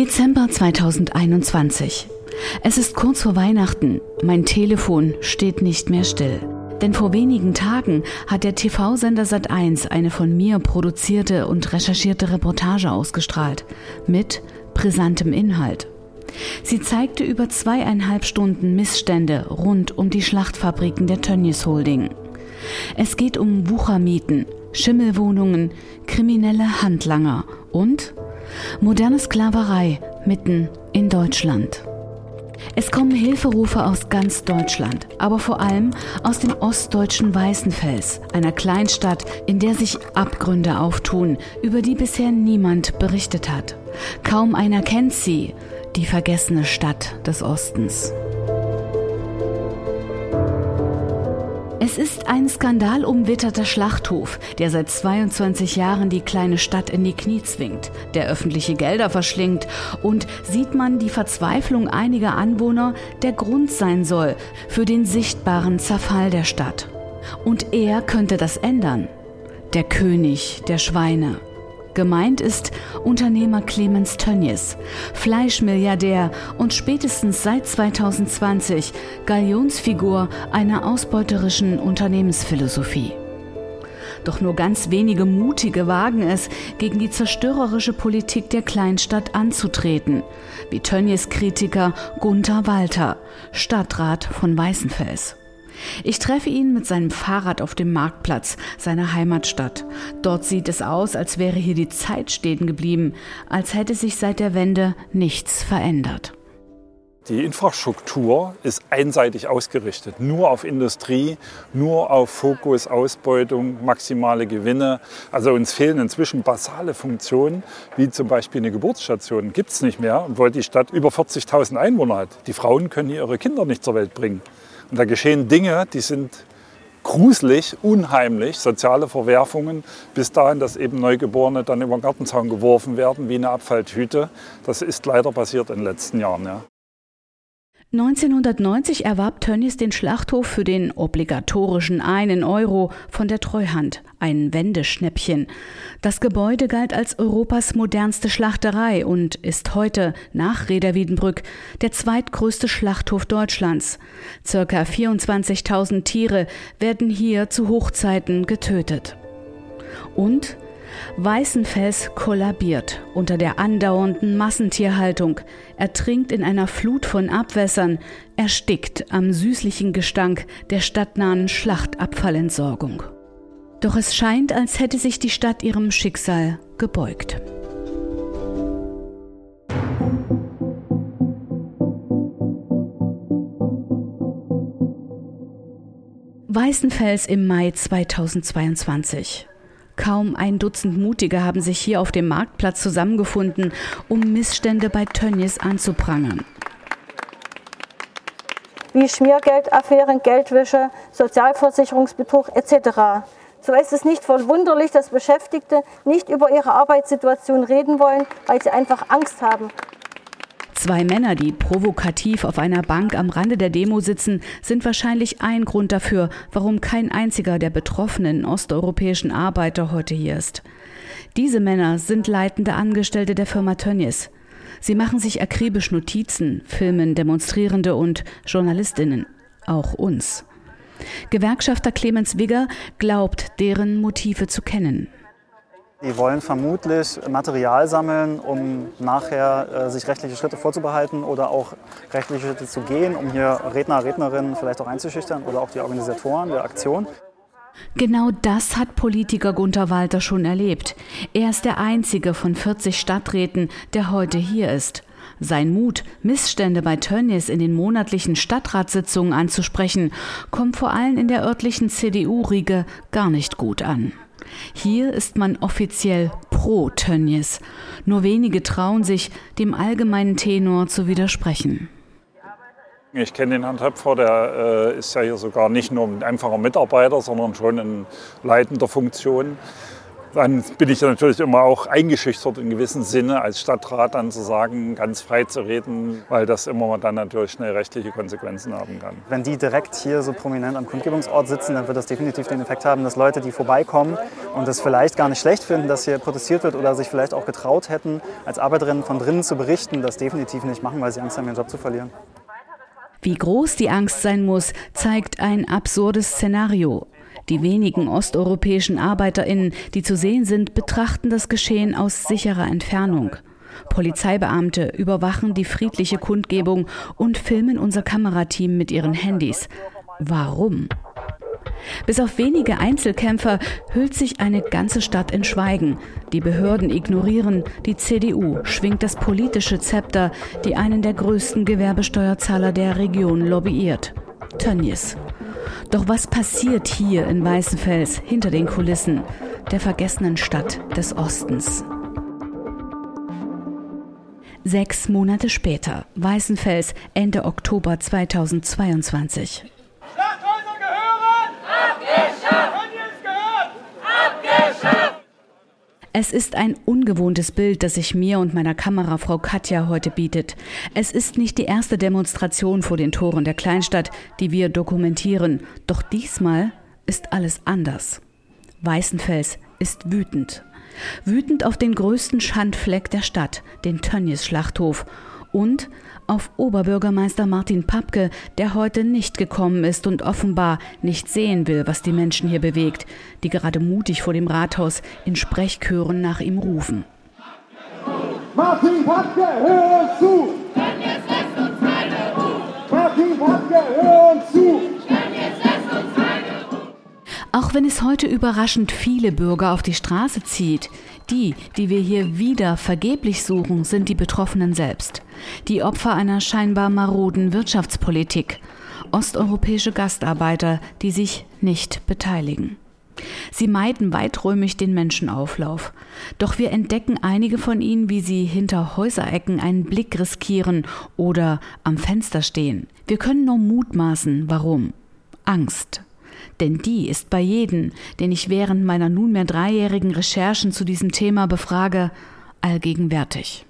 Dezember 2021. Es ist kurz vor Weihnachten. Mein Telefon steht nicht mehr still. Denn vor wenigen Tagen hat der TV-Sender Sat1 eine von mir produzierte und recherchierte Reportage ausgestrahlt. Mit brisantem Inhalt. Sie zeigte über zweieinhalb Stunden Missstände rund um die Schlachtfabriken der Tönnies Holding. Es geht um Wuchermieten, Schimmelwohnungen, kriminelle Handlanger und moderne Sklaverei mitten in Deutschland. Es kommen Hilferufe aus ganz Deutschland, aber vor allem aus dem ostdeutschen Weißenfels, einer Kleinstadt, in der sich Abgründe auftun, über die bisher niemand berichtet hat. Kaum einer kennt sie, die vergessene Stadt des Ostens. Ist ein skandalumwitterter Schlachthof, der seit 22 Jahren die kleine Stadt in die Knie zwingt, der öffentliche Gelder verschlingt und, sieht man die Verzweiflung einiger Anwohner, der Grund sein soll für den sichtbaren Zerfall der Stadt. Und er könnte das ändern. Der König der Schweine. Gemeint ist Unternehmer Clemens Tönnies, Fleischmilliardär und spätestens seit 2020 Galionsfigur einer ausbeuterischen Unternehmensphilosophie. Doch nur ganz wenige Mutige wagen es, gegen die zerstörerische Politik der Kleinstadt anzutreten, wie Tönnies Kritiker Gunther Walter, Stadtrat von Weißenfels. Ich treffe ihn mit seinem Fahrrad auf dem Marktplatz seiner Heimatstadt. Dort sieht es aus, als wäre hier die Zeit stehen geblieben, als hätte sich seit der Wende nichts verändert. Die Infrastruktur ist einseitig ausgerichtet, nur auf Industrie, nur auf Fokus, Ausbeutung, maximale Gewinne. Also uns fehlen inzwischen basale Funktionen, wie zum Beispiel eine Geburtsstation, gibt es nicht mehr, obwohl die Stadt über 40.000 Einwohner hat. Die Frauen können hier ihre Kinder nicht zur Welt bringen. Und da geschehen Dinge, die sind gruselig, unheimlich, soziale Verwerfungen, bis dahin, dass eben Neugeborene dann über den Gartenzaun geworfen werden, wie eine Abfalltüte. Das ist leider passiert in den letzten Jahren. Ja. 1990 erwarb Tönnies den Schlachthof für den obligatorischen einen Euro von der Treuhand, ein Wendeschnäppchen. Das Gebäude galt als Europas modernste Schlachterei und ist heute nach Reda Wiedenbrück der zweitgrößte Schlachthof Deutschlands. Circa 24.000 Tiere werden hier zu Hochzeiten getötet. Und Weißenfels kollabiert unter der andauernden Massentierhaltung, ertrinkt in einer Flut von Abwässern, erstickt am süßlichen Gestank der stadtnahen Schlachtabfallentsorgung. Doch es scheint, als hätte sich die Stadt ihrem Schicksal gebeugt. Weißenfels im Mai 2022. Kaum ein Dutzend Mutige haben sich hier auf dem Marktplatz zusammengefunden, um Missstände bei Tönnies anzuprangern. Wie Schmiergeldaffären, Geldwäsche, Sozialversicherungsbetrug etc. So ist es nicht verwunderlich, dass Beschäftigte nicht über ihre Arbeitssituation reden wollen, weil sie einfach Angst haben. Zwei Männer, die provokativ auf einer Bank am Rande der Demo sitzen, sind wahrscheinlich ein Grund dafür, warum kein einziger der betroffenen osteuropäischen Arbeiter heute hier ist. Diese Männer sind leitende Angestellte der Firma Tönnies. Sie machen sich akribisch Notizen, filmen Demonstrierende und Journalistinnen, auch uns. Gewerkschafter Clemens Wigger glaubt, deren Motive zu kennen. Die wollen vermutlich Material sammeln, um nachher äh, sich rechtliche Schritte vorzubehalten oder auch rechtliche Schritte zu gehen, um hier Redner, Rednerinnen vielleicht auch einzuschüchtern oder auch die Organisatoren der Aktion. Genau das hat Politiker Gunther Walter schon erlebt. Er ist der einzige von 40 Stadträten, der heute hier ist. Sein Mut, Missstände bei Tönnies in den monatlichen Stadtratssitzungen anzusprechen, kommt vor allem in der örtlichen CDU-Riege gar nicht gut an. Hier ist man offiziell pro Tönnies. Nur wenige trauen sich, dem allgemeinen Tenor zu widersprechen. Ich kenne den Herrn Töpfer, der äh, ist ja hier sogar nicht nur ein einfacher Mitarbeiter, sondern schon in leitender Funktion. Dann bin ich natürlich immer auch eingeschüchtert in gewissem Sinne als Stadtrat dann zu sagen, ganz frei zu reden, weil das immer dann natürlich schnell rechtliche Konsequenzen haben kann. Wenn die direkt hier so prominent am Kundgebungsort sitzen, dann wird das definitiv den Effekt haben, dass Leute, die vorbeikommen und es vielleicht gar nicht schlecht finden, dass hier protestiert wird oder sich vielleicht auch getraut hätten, als Arbeiterinnen von drinnen zu berichten, das definitiv nicht machen, weil sie Angst haben, ihren Job zu verlieren. Wie groß die Angst sein muss, zeigt ein absurdes Szenario. Die wenigen osteuropäischen Arbeiterinnen, die zu sehen sind, betrachten das Geschehen aus sicherer Entfernung. Polizeibeamte überwachen die friedliche Kundgebung und filmen unser Kamerateam mit ihren Handys. Warum? Bis auf wenige Einzelkämpfer hüllt sich eine ganze Stadt in Schweigen. Die Behörden ignorieren, die CDU schwingt das politische Zepter, die einen der größten Gewerbesteuerzahler der Region lobbyiert. Tönnies. Doch was passiert hier in Weißenfels hinter den Kulissen der vergessenen Stadt des Ostens? Sechs Monate später, Weißenfels, Ende Oktober 2022. Es ist ein ungewohntes Bild, das sich mir und meiner Kamerafrau Katja heute bietet. Es ist nicht die erste Demonstration vor den Toren der Kleinstadt, die wir dokumentieren. Doch diesmal ist alles anders. Weißenfels ist wütend. Wütend auf den größten Schandfleck der Stadt, den Tönnies-Schlachthof. Und auf Oberbürgermeister Martin Papke, der heute nicht gekommen ist und offenbar nicht sehen will, was die Menschen hier bewegt, die gerade mutig vor dem Rathaus in Sprechchören nach ihm rufen. Martin Papke, hör uns zu! Denn jetzt lässt uns keine Ruhe! Martin Papke, hör uns zu! Denn jetzt lässt uns keine Ruhe! Auch wenn es heute überraschend viele Bürger auf die Straße zieht, die, die wir hier wieder vergeblich suchen, sind die Betroffenen selbst. Die Opfer einer scheinbar maroden Wirtschaftspolitik. Osteuropäische Gastarbeiter, die sich nicht beteiligen. Sie meiden weiträumig den Menschenauflauf. Doch wir entdecken einige von ihnen, wie sie hinter Häuserecken einen Blick riskieren oder am Fenster stehen. Wir können nur mutmaßen, warum. Angst denn die ist bei jedem, den ich während meiner nunmehr dreijährigen Recherchen zu diesem Thema befrage, allgegenwärtig.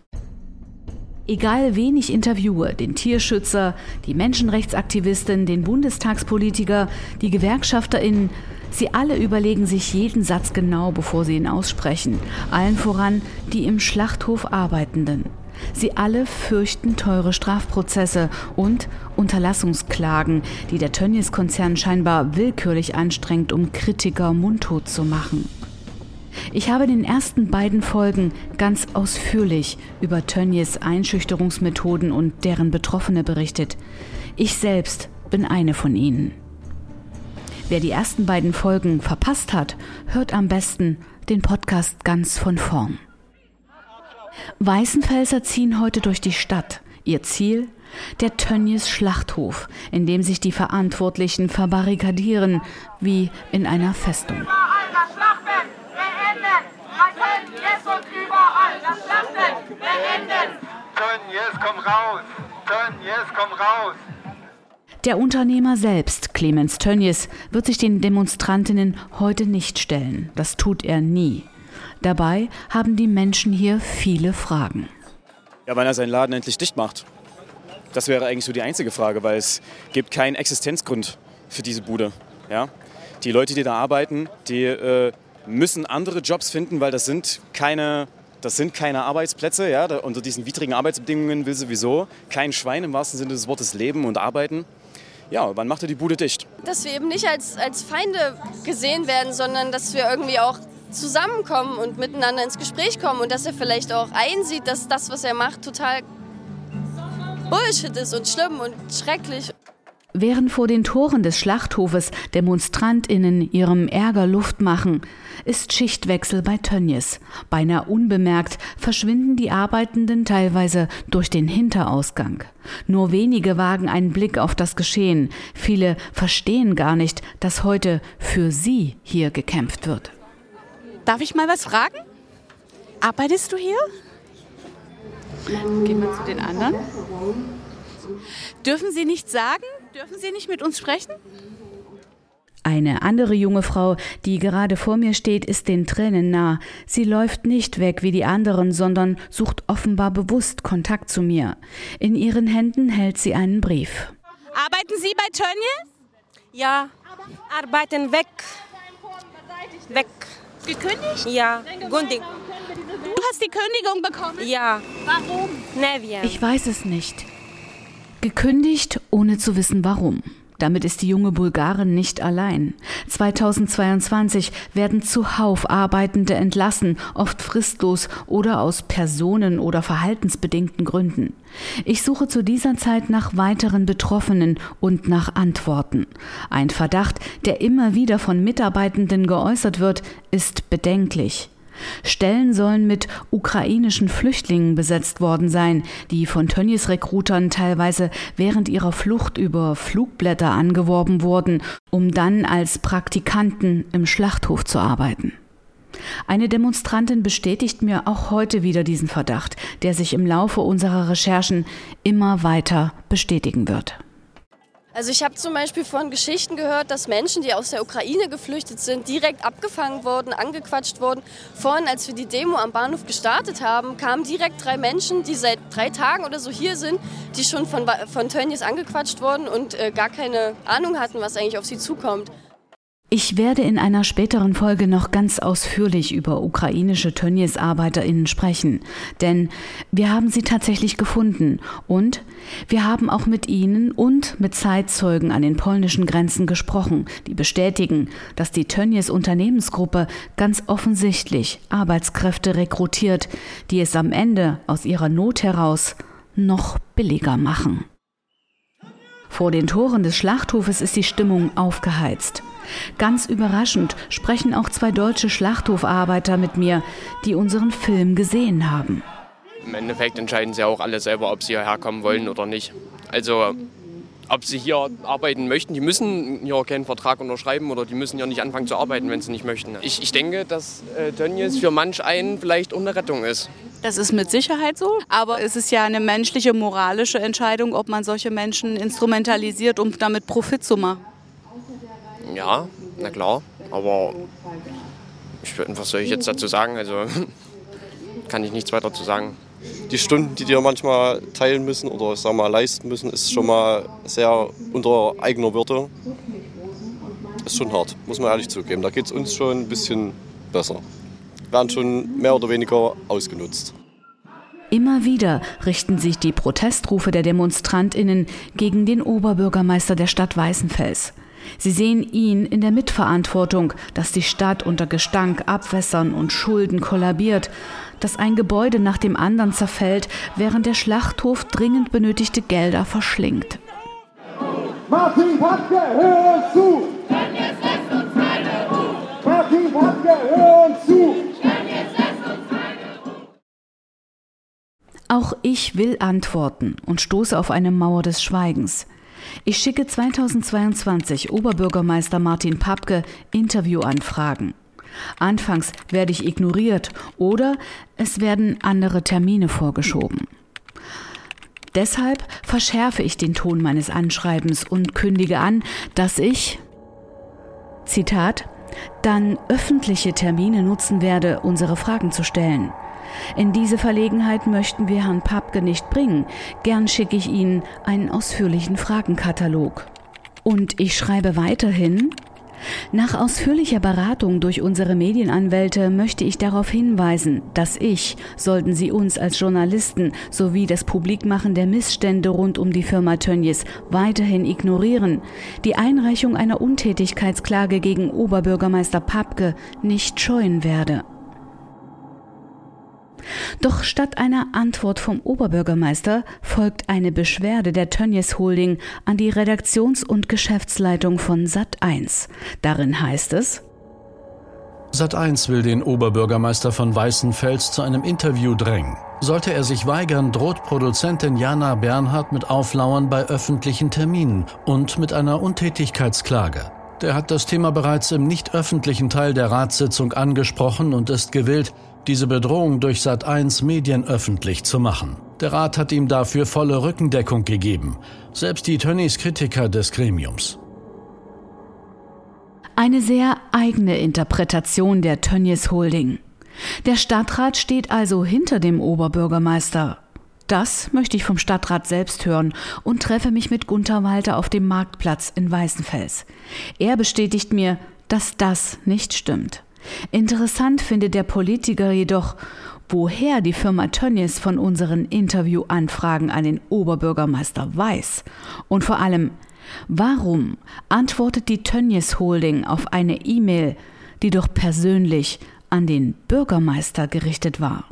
Egal wen ich interviewe, den Tierschützer, die Menschenrechtsaktivistin, den Bundestagspolitiker, die Gewerkschafterinnen, sie alle überlegen sich jeden Satz genau, bevor sie ihn aussprechen, allen voran die im Schlachthof Arbeitenden. Sie alle fürchten teure Strafprozesse und Unterlassungsklagen, die der Tönnies-Konzern scheinbar willkürlich anstrengt, um Kritiker mundtot zu machen. Ich habe in den ersten beiden Folgen ganz ausführlich über Tönnies Einschüchterungsmethoden und deren Betroffene berichtet. Ich selbst bin eine von ihnen. Wer die ersten beiden Folgen verpasst hat, hört am besten den Podcast ganz von vorn. Weißenfelser ziehen heute durch die Stadt. Ihr Ziel? Der Tönnies Schlachthof, in dem sich die Verantwortlichen verbarrikadieren, wie in einer Festung. Tönnies, komm raus! Tönnies, komm raus! Der Unternehmer selbst, Clemens Tönnies, wird sich den Demonstrantinnen heute nicht stellen. Das tut er nie. Dabei haben die Menschen hier viele Fragen. Ja, wann er seinen Laden endlich dicht macht. Das wäre eigentlich so die einzige Frage, weil es gibt keinen Existenzgrund für diese Bude. Ja? Die Leute, die da arbeiten, die äh, müssen andere Jobs finden, weil das sind keine, das sind keine Arbeitsplätze. Ja? Da, unter diesen widrigen Arbeitsbedingungen will sowieso kein Schwein im wahrsten Sinne des Wortes leben und arbeiten. Ja, wann macht er die Bude dicht? Dass wir eben nicht als, als Feinde gesehen werden, sondern dass wir irgendwie auch zusammenkommen und miteinander ins Gespräch kommen und dass er vielleicht auch einsieht, dass das, was er macht, total Bullshit ist und schlimm und schrecklich. Während vor den Toren des Schlachthofes DemonstrantInnen ihrem Ärger Luft machen, ist Schichtwechsel bei Tönnies. Beinahe unbemerkt verschwinden die Arbeitenden teilweise durch den Hinterausgang. Nur wenige wagen einen Blick auf das Geschehen. Viele verstehen gar nicht, dass heute für sie hier gekämpft wird. Darf ich mal was fragen? Arbeitest du hier? Gehen wir zu den anderen. Dürfen Sie nicht sagen? Dürfen Sie nicht mit uns sprechen? Eine andere junge Frau, die gerade vor mir steht, ist den Tränen nah. Sie läuft nicht weg wie die anderen, sondern sucht offenbar bewusst Kontakt zu mir. In ihren Händen hält sie einen Brief. Arbeiten Sie bei Tönnies? Ja, arbeiten weg. Weg. Gekündigt? Ja, Gunding. Du hast die Kündigung bekommen? Ja, Warum? Nevien. Ich weiß es nicht. Gekündigt, ohne zu wissen warum. Damit ist die junge Bulgarin nicht allein. 2022 werden zuhauf Arbeitende entlassen, oft fristlos oder aus personen- oder verhaltensbedingten Gründen. Ich suche zu dieser Zeit nach weiteren Betroffenen und nach Antworten. Ein Verdacht, der immer wieder von Mitarbeitenden geäußert wird, ist bedenklich. Stellen sollen mit ukrainischen Flüchtlingen besetzt worden sein, die von Tönnies Rekrutern teilweise während ihrer Flucht über Flugblätter angeworben wurden, um dann als Praktikanten im Schlachthof zu arbeiten. Eine Demonstrantin bestätigt mir auch heute wieder diesen Verdacht, der sich im Laufe unserer Recherchen immer weiter bestätigen wird. Also ich habe zum Beispiel von Geschichten gehört, dass Menschen, die aus der Ukraine geflüchtet sind, direkt abgefangen wurden, angequatscht wurden. Vorhin, als wir die Demo am Bahnhof gestartet haben, kamen direkt drei Menschen, die seit drei Tagen oder so hier sind, die schon von, von Tönnies angequatscht wurden und äh, gar keine Ahnung hatten, was eigentlich auf sie zukommt. Ich werde in einer späteren Folge noch ganz ausführlich über ukrainische Tönnies-ArbeiterInnen sprechen, denn wir haben sie tatsächlich gefunden und wir haben auch mit ihnen und mit Zeitzeugen an den polnischen Grenzen gesprochen, die bestätigen, dass die Tönnies Unternehmensgruppe ganz offensichtlich Arbeitskräfte rekrutiert, die es am Ende aus ihrer Not heraus noch billiger machen. Vor den Toren des Schlachthofes ist die Stimmung aufgeheizt. Ganz überraschend sprechen auch zwei deutsche Schlachthofarbeiter mit mir, die unseren Film gesehen haben. Im Endeffekt entscheiden sie auch alle selber, ob sie hierher kommen wollen oder nicht. Also ob sie hier arbeiten möchten. Die müssen hier keinen Vertrag unterschreiben oder die müssen hier nicht anfangen zu arbeiten, wenn sie nicht möchten. Ich, ich denke, dass äh, Tönnies für manch einen vielleicht auch eine Rettung ist. Das ist mit Sicherheit so, aber es ist ja eine menschliche, moralische Entscheidung, ob man solche Menschen instrumentalisiert, um damit Profit zu machen. Ja, na klar, aber ich, was soll ich jetzt dazu sagen? Also kann ich nichts weiter zu sagen. Die Stunden, die wir manchmal teilen müssen oder sag mal, leisten müssen, ist schon mal sehr unter eigener Würde. Ist schon hart, muss man ehrlich zugeben. Da geht es uns schon ein bisschen besser. Wir werden schon mehr oder weniger ausgenutzt. Immer wieder richten sich die Protestrufe der Demonstrantinnen gegen den Oberbürgermeister der Stadt Weißenfels. Sie sehen ihn in der Mitverantwortung, dass die Stadt unter Gestank, Abwässern und Schulden kollabiert, dass ein Gebäude nach dem anderen zerfällt, während der Schlachthof dringend benötigte Gelder verschlingt. Martin Papke, hör uns zu! Denn jetzt lässt uns keine Ruhe! Martin Papke, hör uns zu! Denn jetzt lässt uns keine Ruhe! Auch ich will antworten und stoße auf eine Mauer des Schweigens. Ich schicke 2022 Oberbürgermeister Martin Papke Interviewanfragen. Anfangs werde ich ignoriert oder es werden andere Termine vorgeschoben. Deshalb verschärfe ich den Ton meines Anschreibens und kündige an, dass ich, Zitat, dann öffentliche Termine nutzen werde, unsere Fragen zu stellen. In diese Verlegenheit möchten wir Herrn Papke nicht bringen. Gern schicke ich Ihnen einen ausführlichen Fragenkatalog. Und ich schreibe weiterhin, nach ausführlicher Beratung durch unsere Medienanwälte möchte ich darauf hinweisen, dass ich, sollten Sie uns als Journalisten sowie das Publikmachen der Missstände rund um die Firma Tönnies weiterhin ignorieren, die Einreichung einer Untätigkeitsklage gegen Oberbürgermeister Papke nicht scheuen werde. Doch statt einer Antwort vom Oberbürgermeister folgt eine Beschwerde der Tönnies Holding an die Redaktions- und Geschäftsleitung von Sat1. Darin heißt es, Sat1 will den Oberbürgermeister von Weißenfels zu einem Interview drängen. Sollte er sich weigern, droht Produzentin Jana Bernhard mit Auflauern bei öffentlichen Terminen und mit einer Untätigkeitsklage. Der hat das Thema bereits im nicht öffentlichen Teil der Ratssitzung angesprochen und ist gewillt, diese Bedrohung durch Sat1 Medien öffentlich zu machen. Der Rat hat ihm dafür volle Rückendeckung gegeben, selbst die Tönnies Kritiker des Gremiums. Eine sehr eigene Interpretation der Tönnies Holding. Der Stadtrat steht also hinter dem Oberbürgermeister. Das möchte ich vom Stadtrat selbst hören und treffe mich mit Gunther Walter auf dem Marktplatz in Weißenfels. Er bestätigt mir, dass das nicht stimmt. Interessant findet der Politiker jedoch, woher die Firma Tönnies von unseren Interviewanfragen an den Oberbürgermeister weiß. Und vor allem, warum antwortet die Tönnies Holding auf eine E-Mail, die doch persönlich an den Bürgermeister gerichtet war?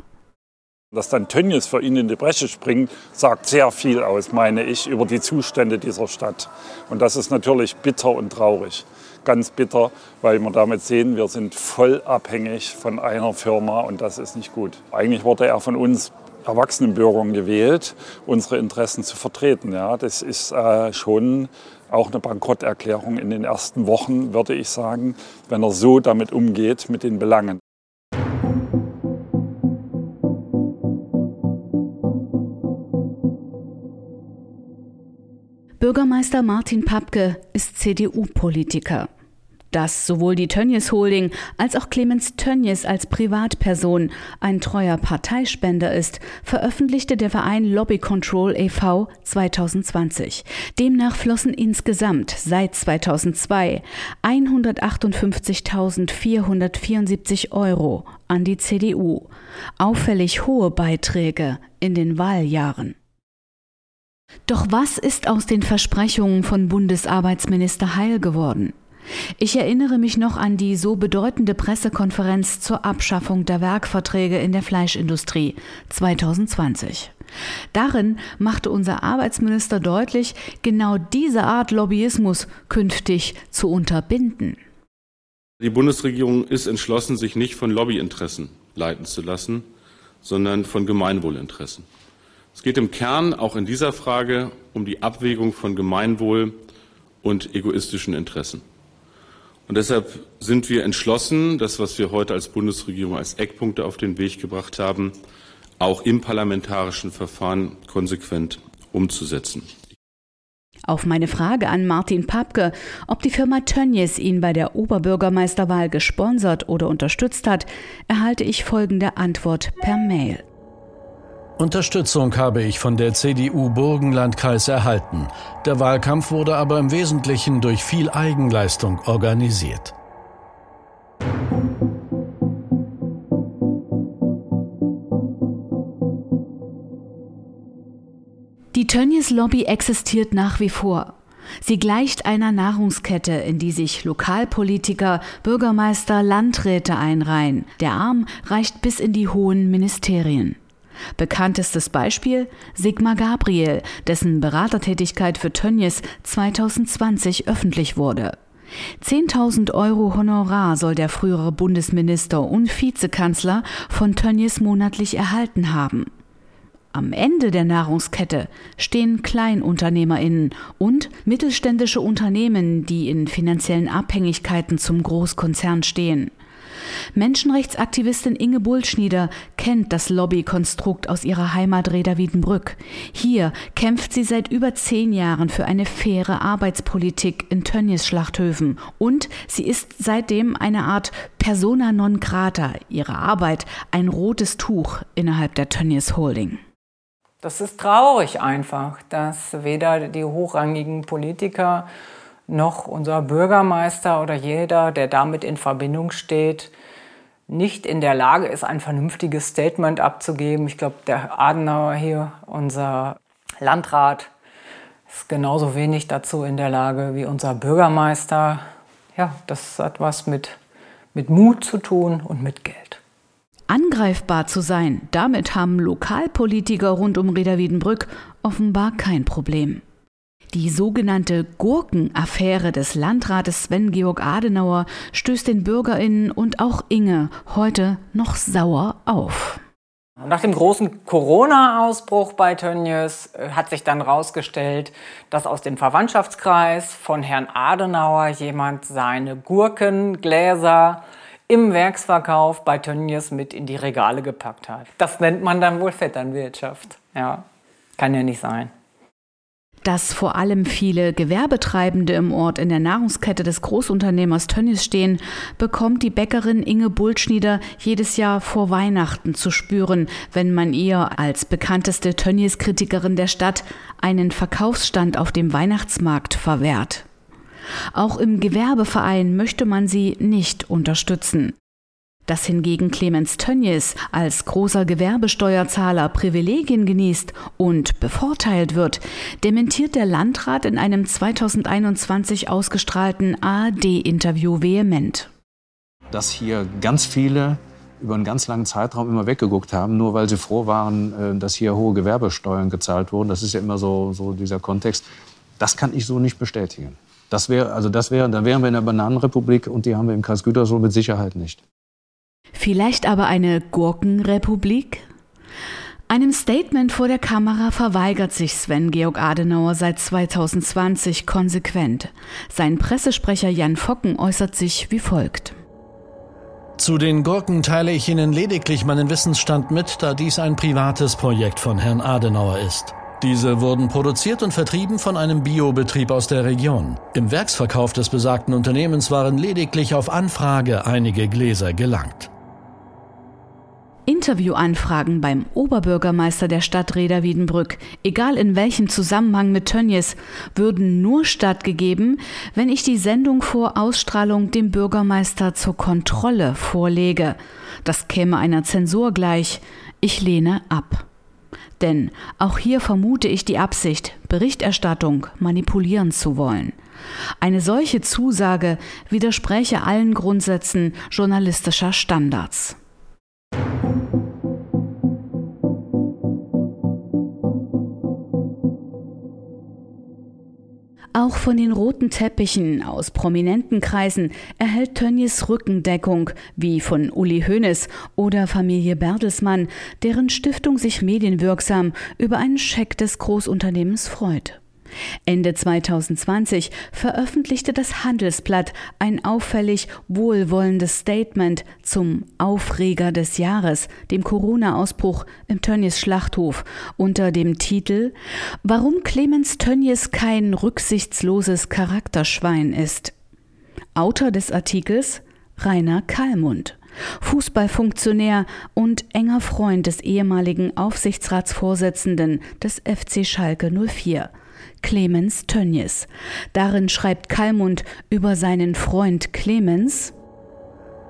Dass dann Tönnies für ihn in die Bresche springt, sagt sehr viel aus, meine ich, über die Zustände dieser Stadt. Und das ist natürlich bitter und traurig. Ganz bitter, weil wir damit sehen, wir sind voll abhängig von einer Firma und das ist nicht gut. Eigentlich wurde er von uns erwachsenen Bürgern gewählt, unsere Interessen zu vertreten. Ja, das ist äh, schon auch eine Bankrotterklärung in den ersten Wochen, würde ich sagen, wenn er so damit umgeht mit den Belangen. Bürgermeister Martin Papke ist CDU-Politiker. Dass sowohl die Tönnies Holding als auch Clemens Tönnies als Privatperson ein treuer Parteispender ist, veröffentlichte der Verein Lobby Control e.V. 2020. Demnach flossen insgesamt seit 2002 158.474 Euro an die CDU. Auffällig hohe Beiträge in den Wahljahren. Doch was ist aus den Versprechungen von Bundesarbeitsminister Heil geworden? Ich erinnere mich noch an die so bedeutende Pressekonferenz zur Abschaffung der Werkverträge in der Fleischindustrie 2020. Darin machte unser Arbeitsminister deutlich, genau diese Art Lobbyismus künftig zu unterbinden. Die Bundesregierung ist entschlossen, sich nicht von Lobbyinteressen leiten zu lassen, sondern von Gemeinwohlinteressen. Es geht im Kern auch in dieser Frage um die Abwägung von Gemeinwohl und egoistischen Interessen. Und deshalb sind wir entschlossen, das, was wir heute als Bundesregierung als Eckpunkte auf den Weg gebracht haben, auch im parlamentarischen Verfahren konsequent umzusetzen. Auf meine Frage an Martin Papke, ob die Firma Tönnies ihn bei der Oberbürgermeisterwahl gesponsert oder unterstützt hat, erhalte ich folgende Antwort per Mail. Unterstützung habe ich von der CDU Burgenlandkreis erhalten. Der Wahlkampf wurde aber im Wesentlichen durch viel Eigenleistung organisiert. Die Tönnies Lobby existiert nach wie vor. Sie gleicht einer Nahrungskette, in die sich Lokalpolitiker, Bürgermeister, Landräte einreihen. Der Arm reicht bis in die hohen Ministerien. Bekanntestes Beispiel Sigmar Gabriel, dessen Beratertätigkeit für Tönnies 2020 öffentlich wurde. 10.000 Euro Honorar soll der frühere Bundesminister und Vizekanzler von Tönnies monatlich erhalten haben. Am Ende der Nahrungskette stehen KleinunternehmerInnen und mittelständische Unternehmen, die in finanziellen Abhängigkeiten zum Großkonzern stehen. Menschenrechtsaktivistin Inge Bullschnieder kennt das Lobbykonstrukt aus ihrer Heimat Reda Wiedenbrück. Hier kämpft sie seit über zehn Jahren für eine faire Arbeitspolitik in Tönnies Schlachthöfen und sie ist seitdem eine Art persona non grata, ihre Arbeit ein rotes Tuch innerhalb der Tönnies Holding. Das ist traurig einfach, dass weder die hochrangigen Politiker noch unser Bürgermeister oder jeder, der damit in Verbindung steht, nicht in der Lage ist, ein vernünftiges Statement abzugeben. Ich glaube, der Adenauer hier, unser Landrat, ist genauso wenig dazu in der Lage wie unser Bürgermeister. Ja, das hat was mit, mit Mut zu tun und mit Geld. Angreifbar zu sein, damit haben Lokalpolitiker rund um Reda Wiedenbrück offenbar kein Problem. Die sogenannte Gurkenaffäre des Landrates Sven-Georg Adenauer stößt den BürgerInnen und auch Inge heute noch sauer auf. Nach dem großen Corona-Ausbruch bei Tönnies äh, hat sich dann herausgestellt, dass aus dem Verwandtschaftskreis von Herrn Adenauer jemand seine Gurkengläser im Werksverkauf bei Tönnies mit in die Regale gepackt hat. Das nennt man dann wohl Vetternwirtschaft. Ja, kann ja nicht sein. Dass vor allem viele Gewerbetreibende im Ort in der Nahrungskette des Großunternehmers Tönnies stehen, bekommt die Bäckerin Inge Bultschnieder jedes Jahr vor Weihnachten zu spüren, wenn man ihr als bekannteste Tönnies-Kritikerin der Stadt einen Verkaufsstand auf dem Weihnachtsmarkt verwehrt. Auch im Gewerbeverein möchte man sie nicht unterstützen. Dass hingegen Clemens Tönnies als großer Gewerbesteuerzahler Privilegien genießt und bevorteilt wird, dementiert der Landrat in einem 2021 ausgestrahlten ARD-Interview vehement. Dass hier ganz viele über einen ganz langen Zeitraum immer weggeguckt haben, nur weil sie froh waren, äh, dass hier hohe Gewerbesteuern gezahlt wurden. Das ist ja immer so, so dieser Kontext. Das kann ich so nicht bestätigen. Das wäre, also das wäre, dann wären wir in der Bananenrepublik und die haben wir im Kreis Gütersloh mit Sicherheit nicht. Vielleicht aber eine Gurkenrepublik? Einem Statement vor der Kamera verweigert sich Sven Georg Adenauer seit 2020 konsequent. Sein Pressesprecher Jan Focken äußert sich wie folgt. Zu den Gurken teile ich Ihnen lediglich meinen Wissensstand mit, da dies ein privates Projekt von Herrn Adenauer ist. Diese wurden produziert und vertrieben von einem Biobetrieb aus der Region. Im Werksverkauf des besagten Unternehmens waren lediglich auf Anfrage einige Gläser gelangt. Interviewanfragen beim Oberbürgermeister der Stadt Reda Wiedenbrück, egal in welchem Zusammenhang mit Tönnies, würden nur stattgegeben, wenn ich die Sendung vor Ausstrahlung dem Bürgermeister zur Kontrolle vorlege. Das käme einer Zensur gleich. Ich lehne ab. Denn auch hier vermute ich die Absicht, Berichterstattung manipulieren zu wollen. Eine solche Zusage widerspräche allen Grundsätzen journalistischer Standards. Auch von den roten Teppichen aus prominenten Kreisen erhält Tönnies Rückendeckung, wie von Uli Hoeneß oder Familie Bertelsmann, deren Stiftung sich medienwirksam über einen Scheck des Großunternehmens freut. Ende 2020 veröffentlichte das Handelsblatt ein auffällig wohlwollendes Statement zum Aufreger des Jahres, dem Corona-Ausbruch im Tönnies Schlachthof, unter dem Titel Warum Clemens Tönnies kein rücksichtsloses Charakterschwein ist. Autor des Artikels Rainer Kallmund. Fußballfunktionär und enger Freund des ehemaligen Aufsichtsratsvorsitzenden des FC Schalke 04. Clemens Tönnies. Darin schreibt Kalmund über seinen Freund Clemens,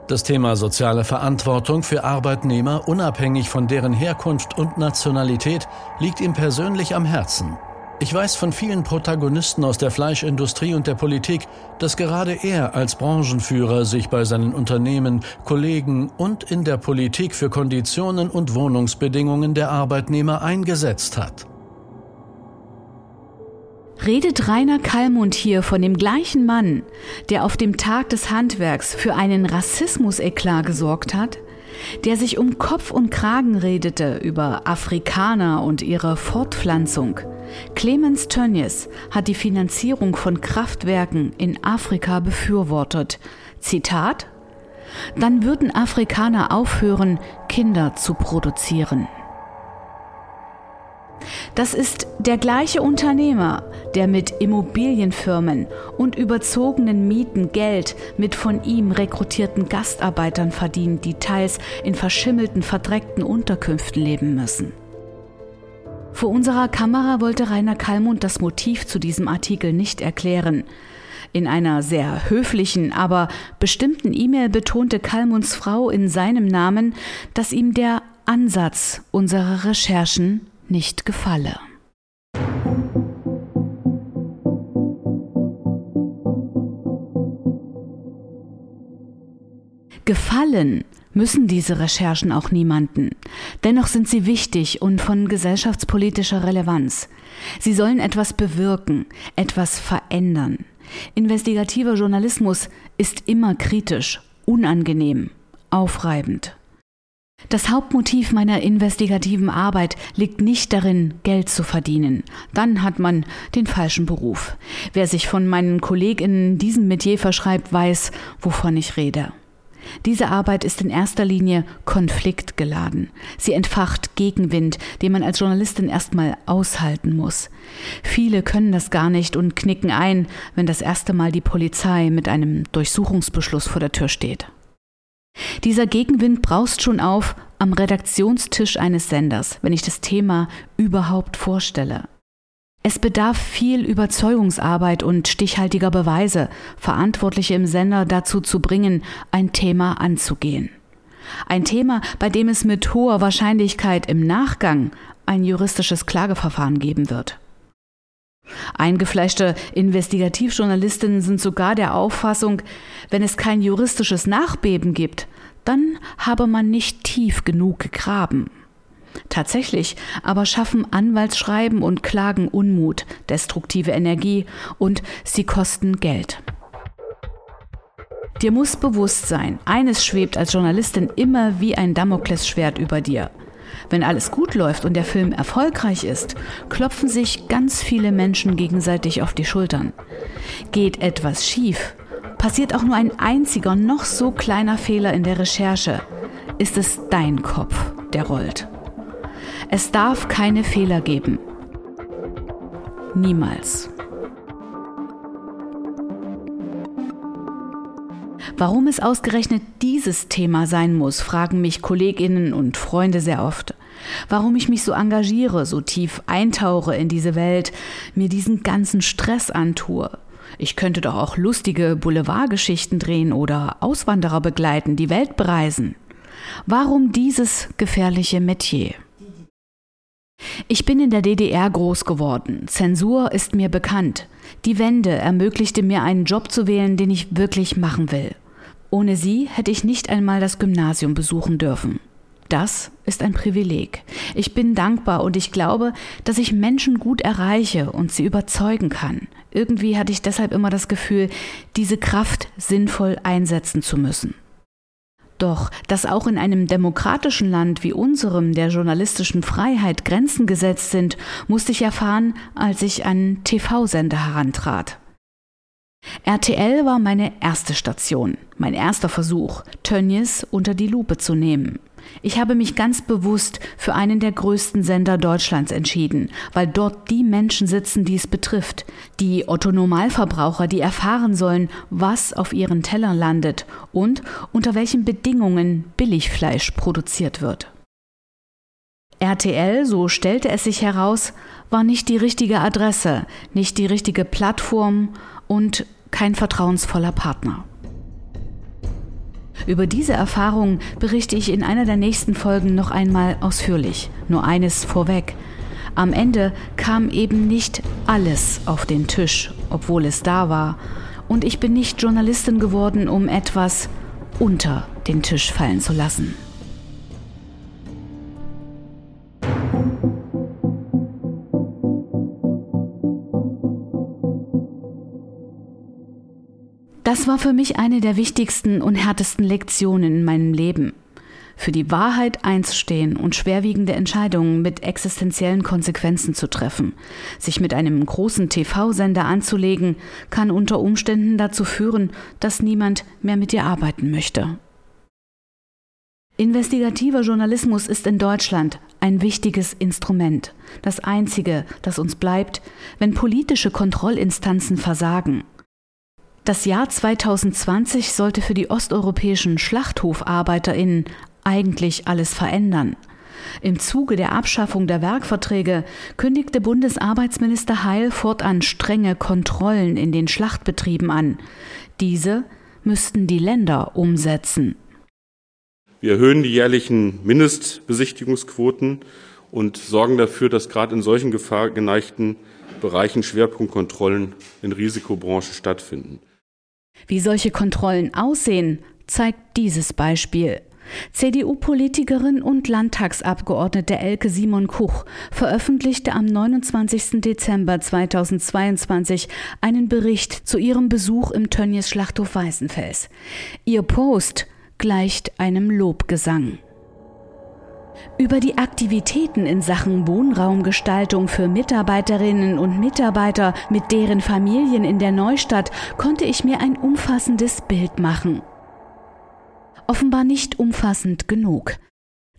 das Thema soziale Verantwortung für Arbeitnehmer, unabhängig von deren Herkunft und Nationalität, liegt ihm persönlich am Herzen. Ich weiß von vielen Protagonisten aus der Fleischindustrie und der Politik, dass gerade er als Branchenführer sich bei seinen Unternehmen, Kollegen und in der Politik für Konditionen und Wohnungsbedingungen der Arbeitnehmer eingesetzt hat. Redet Rainer Kallmund hier von dem gleichen Mann, der auf dem Tag des Handwerks für einen Rassismus-Eklat gesorgt hat? Der sich um Kopf und Kragen redete über Afrikaner und ihre Fortpflanzung? Clemens Tönnies hat die Finanzierung von Kraftwerken in Afrika befürwortet. Zitat Dann würden Afrikaner aufhören, Kinder zu produzieren. Das ist der gleiche Unternehmer, der mit Immobilienfirmen und überzogenen Mieten Geld mit von ihm rekrutierten Gastarbeitern verdient, die teils in verschimmelten, verdreckten Unterkünften leben müssen. Vor unserer Kamera wollte Rainer Kallmund das Motiv zu diesem Artikel nicht erklären. In einer sehr höflichen, aber bestimmten E-Mail betonte Kallmunds Frau in seinem Namen, dass ihm der Ansatz unserer Recherchen nicht gefalle. Gefallen müssen diese Recherchen auch niemanden. Dennoch sind sie wichtig und von gesellschaftspolitischer Relevanz. Sie sollen etwas bewirken, etwas verändern. Investigativer Journalismus ist immer kritisch, unangenehm, aufreibend. Das Hauptmotiv meiner investigativen Arbeit liegt nicht darin, Geld zu verdienen. Dann hat man den falschen Beruf. Wer sich von meinen KollegInnen diesem Metier verschreibt, weiß, wovon ich rede. Diese Arbeit ist in erster Linie konfliktgeladen. Sie entfacht Gegenwind, den man als Journalistin erstmal aushalten muss. Viele können das gar nicht und knicken ein, wenn das erste Mal die Polizei mit einem Durchsuchungsbeschluss vor der Tür steht. Dieser Gegenwind braust schon auf am Redaktionstisch eines Senders, wenn ich das Thema überhaupt vorstelle. Es bedarf viel Überzeugungsarbeit und stichhaltiger Beweise, Verantwortliche im Sender dazu zu bringen, ein Thema anzugehen. Ein Thema, bei dem es mit hoher Wahrscheinlichkeit im Nachgang ein juristisches Klageverfahren geben wird. Eingefleischte Investigativjournalistinnen sind sogar der Auffassung, wenn es kein juristisches Nachbeben gibt, dann habe man nicht tief genug gegraben. Tatsächlich aber schaffen Anwaltsschreiben und Klagen Unmut, destruktive Energie und sie kosten Geld. Dir muss bewusst sein, eines schwebt als Journalistin immer wie ein Damoklesschwert über dir. Wenn alles gut läuft und der Film erfolgreich ist, klopfen sich ganz viele Menschen gegenseitig auf die Schultern. Geht etwas schief, passiert auch nur ein einziger, noch so kleiner Fehler in der Recherche, ist es dein Kopf, der rollt. Es darf keine Fehler geben. Niemals. Warum es ausgerechnet dieses Thema sein muss, fragen mich Kolleginnen und Freunde sehr oft. Warum ich mich so engagiere, so tief eintauche in diese Welt, mir diesen ganzen Stress antue. Ich könnte doch auch lustige Boulevardgeschichten drehen oder Auswanderer begleiten, die Welt bereisen. Warum dieses gefährliche Metier? Ich bin in der DDR groß geworden. Zensur ist mir bekannt. Die Wende ermöglichte mir einen Job zu wählen, den ich wirklich machen will. Ohne sie hätte ich nicht einmal das Gymnasium besuchen dürfen. Das ist ein Privileg. Ich bin dankbar und ich glaube, dass ich Menschen gut erreiche und sie überzeugen kann. Irgendwie hatte ich deshalb immer das Gefühl, diese Kraft sinnvoll einsetzen zu müssen. Doch, dass auch in einem demokratischen Land wie unserem der journalistischen Freiheit Grenzen gesetzt sind, musste ich erfahren, als ich an TV-Sender herantrat. RTL war meine erste Station, mein erster Versuch, Tönnies unter die Lupe zu nehmen. Ich habe mich ganz bewusst für einen der größten Sender Deutschlands entschieden, weil dort die Menschen sitzen, die es betrifft, die Otto-Normalverbraucher, die erfahren sollen, was auf ihren Tellern landet und unter welchen Bedingungen Billigfleisch produziert wird. RTL, so stellte es sich heraus, war nicht die richtige Adresse, nicht die richtige Plattform und kein vertrauensvoller Partner. Über diese Erfahrung berichte ich in einer der nächsten Folgen noch einmal ausführlich. Nur eines vorweg. Am Ende kam eben nicht alles auf den Tisch, obwohl es da war. Und ich bin nicht Journalistin geworden, um etwas unter den Tisch fallen zu lassen. Das war für mich eine der wichtigsten und härtesten Lektionen in meinem Leben. Für die Wahrheit einzustehen und schwerwiegende Entscheidungen mit existenziellen Konsequenzen zu treffen. Sich mit einem großen TV-Sender anzulegen, kann unter Umständen dazu führen, dass niemand mehr mit dir arbeiten möchte. Investigativer Journalismus ist in Deutschland ein wichtiges Instrument, das einzige, das uns bleibt, wenn politische Kontrollinstanzen versagen. Das Jahr 2020 sollte für die osteuropäischen Schlachthofarbeiterinnen eigentlich alles verändern. Im Zuge der Abschaffung der Werkverträge kündigte Bundesarbeitsminister Heil fortan strenge Kontrollen in den Schlachtbetrieben an. Diese müssten die Länder umsetzen. Wir erhöhen die jährlichen Mindestbesichtigungsquoten und sorgen dafür, dass gerade in solchen gefahrgeneigten Bereichen Schwerpunktkontrollen in Risikobranchen stattfinden. Wie solche Kontrollen aussehen, zeigt dieses Beispiel. CDU-Politikerin und Landtagsabgeordnete Elke Simon Kuch veröffentlichte am 29. Dezember 2022 einen Bericht zu ihrem Besuch im Tönnies Schlachthof Weißenfels. Ihr Post gleicht einem Lobgesang. Über die Aktivitäten in Sachen Wohnraumgestaltung für Mitarbeiterinnen und Mitarbeiter mit deren Familien in der Neustadt konnte ich mir ein umfassendes Bild machen. Offenbar nicht umfassend genug.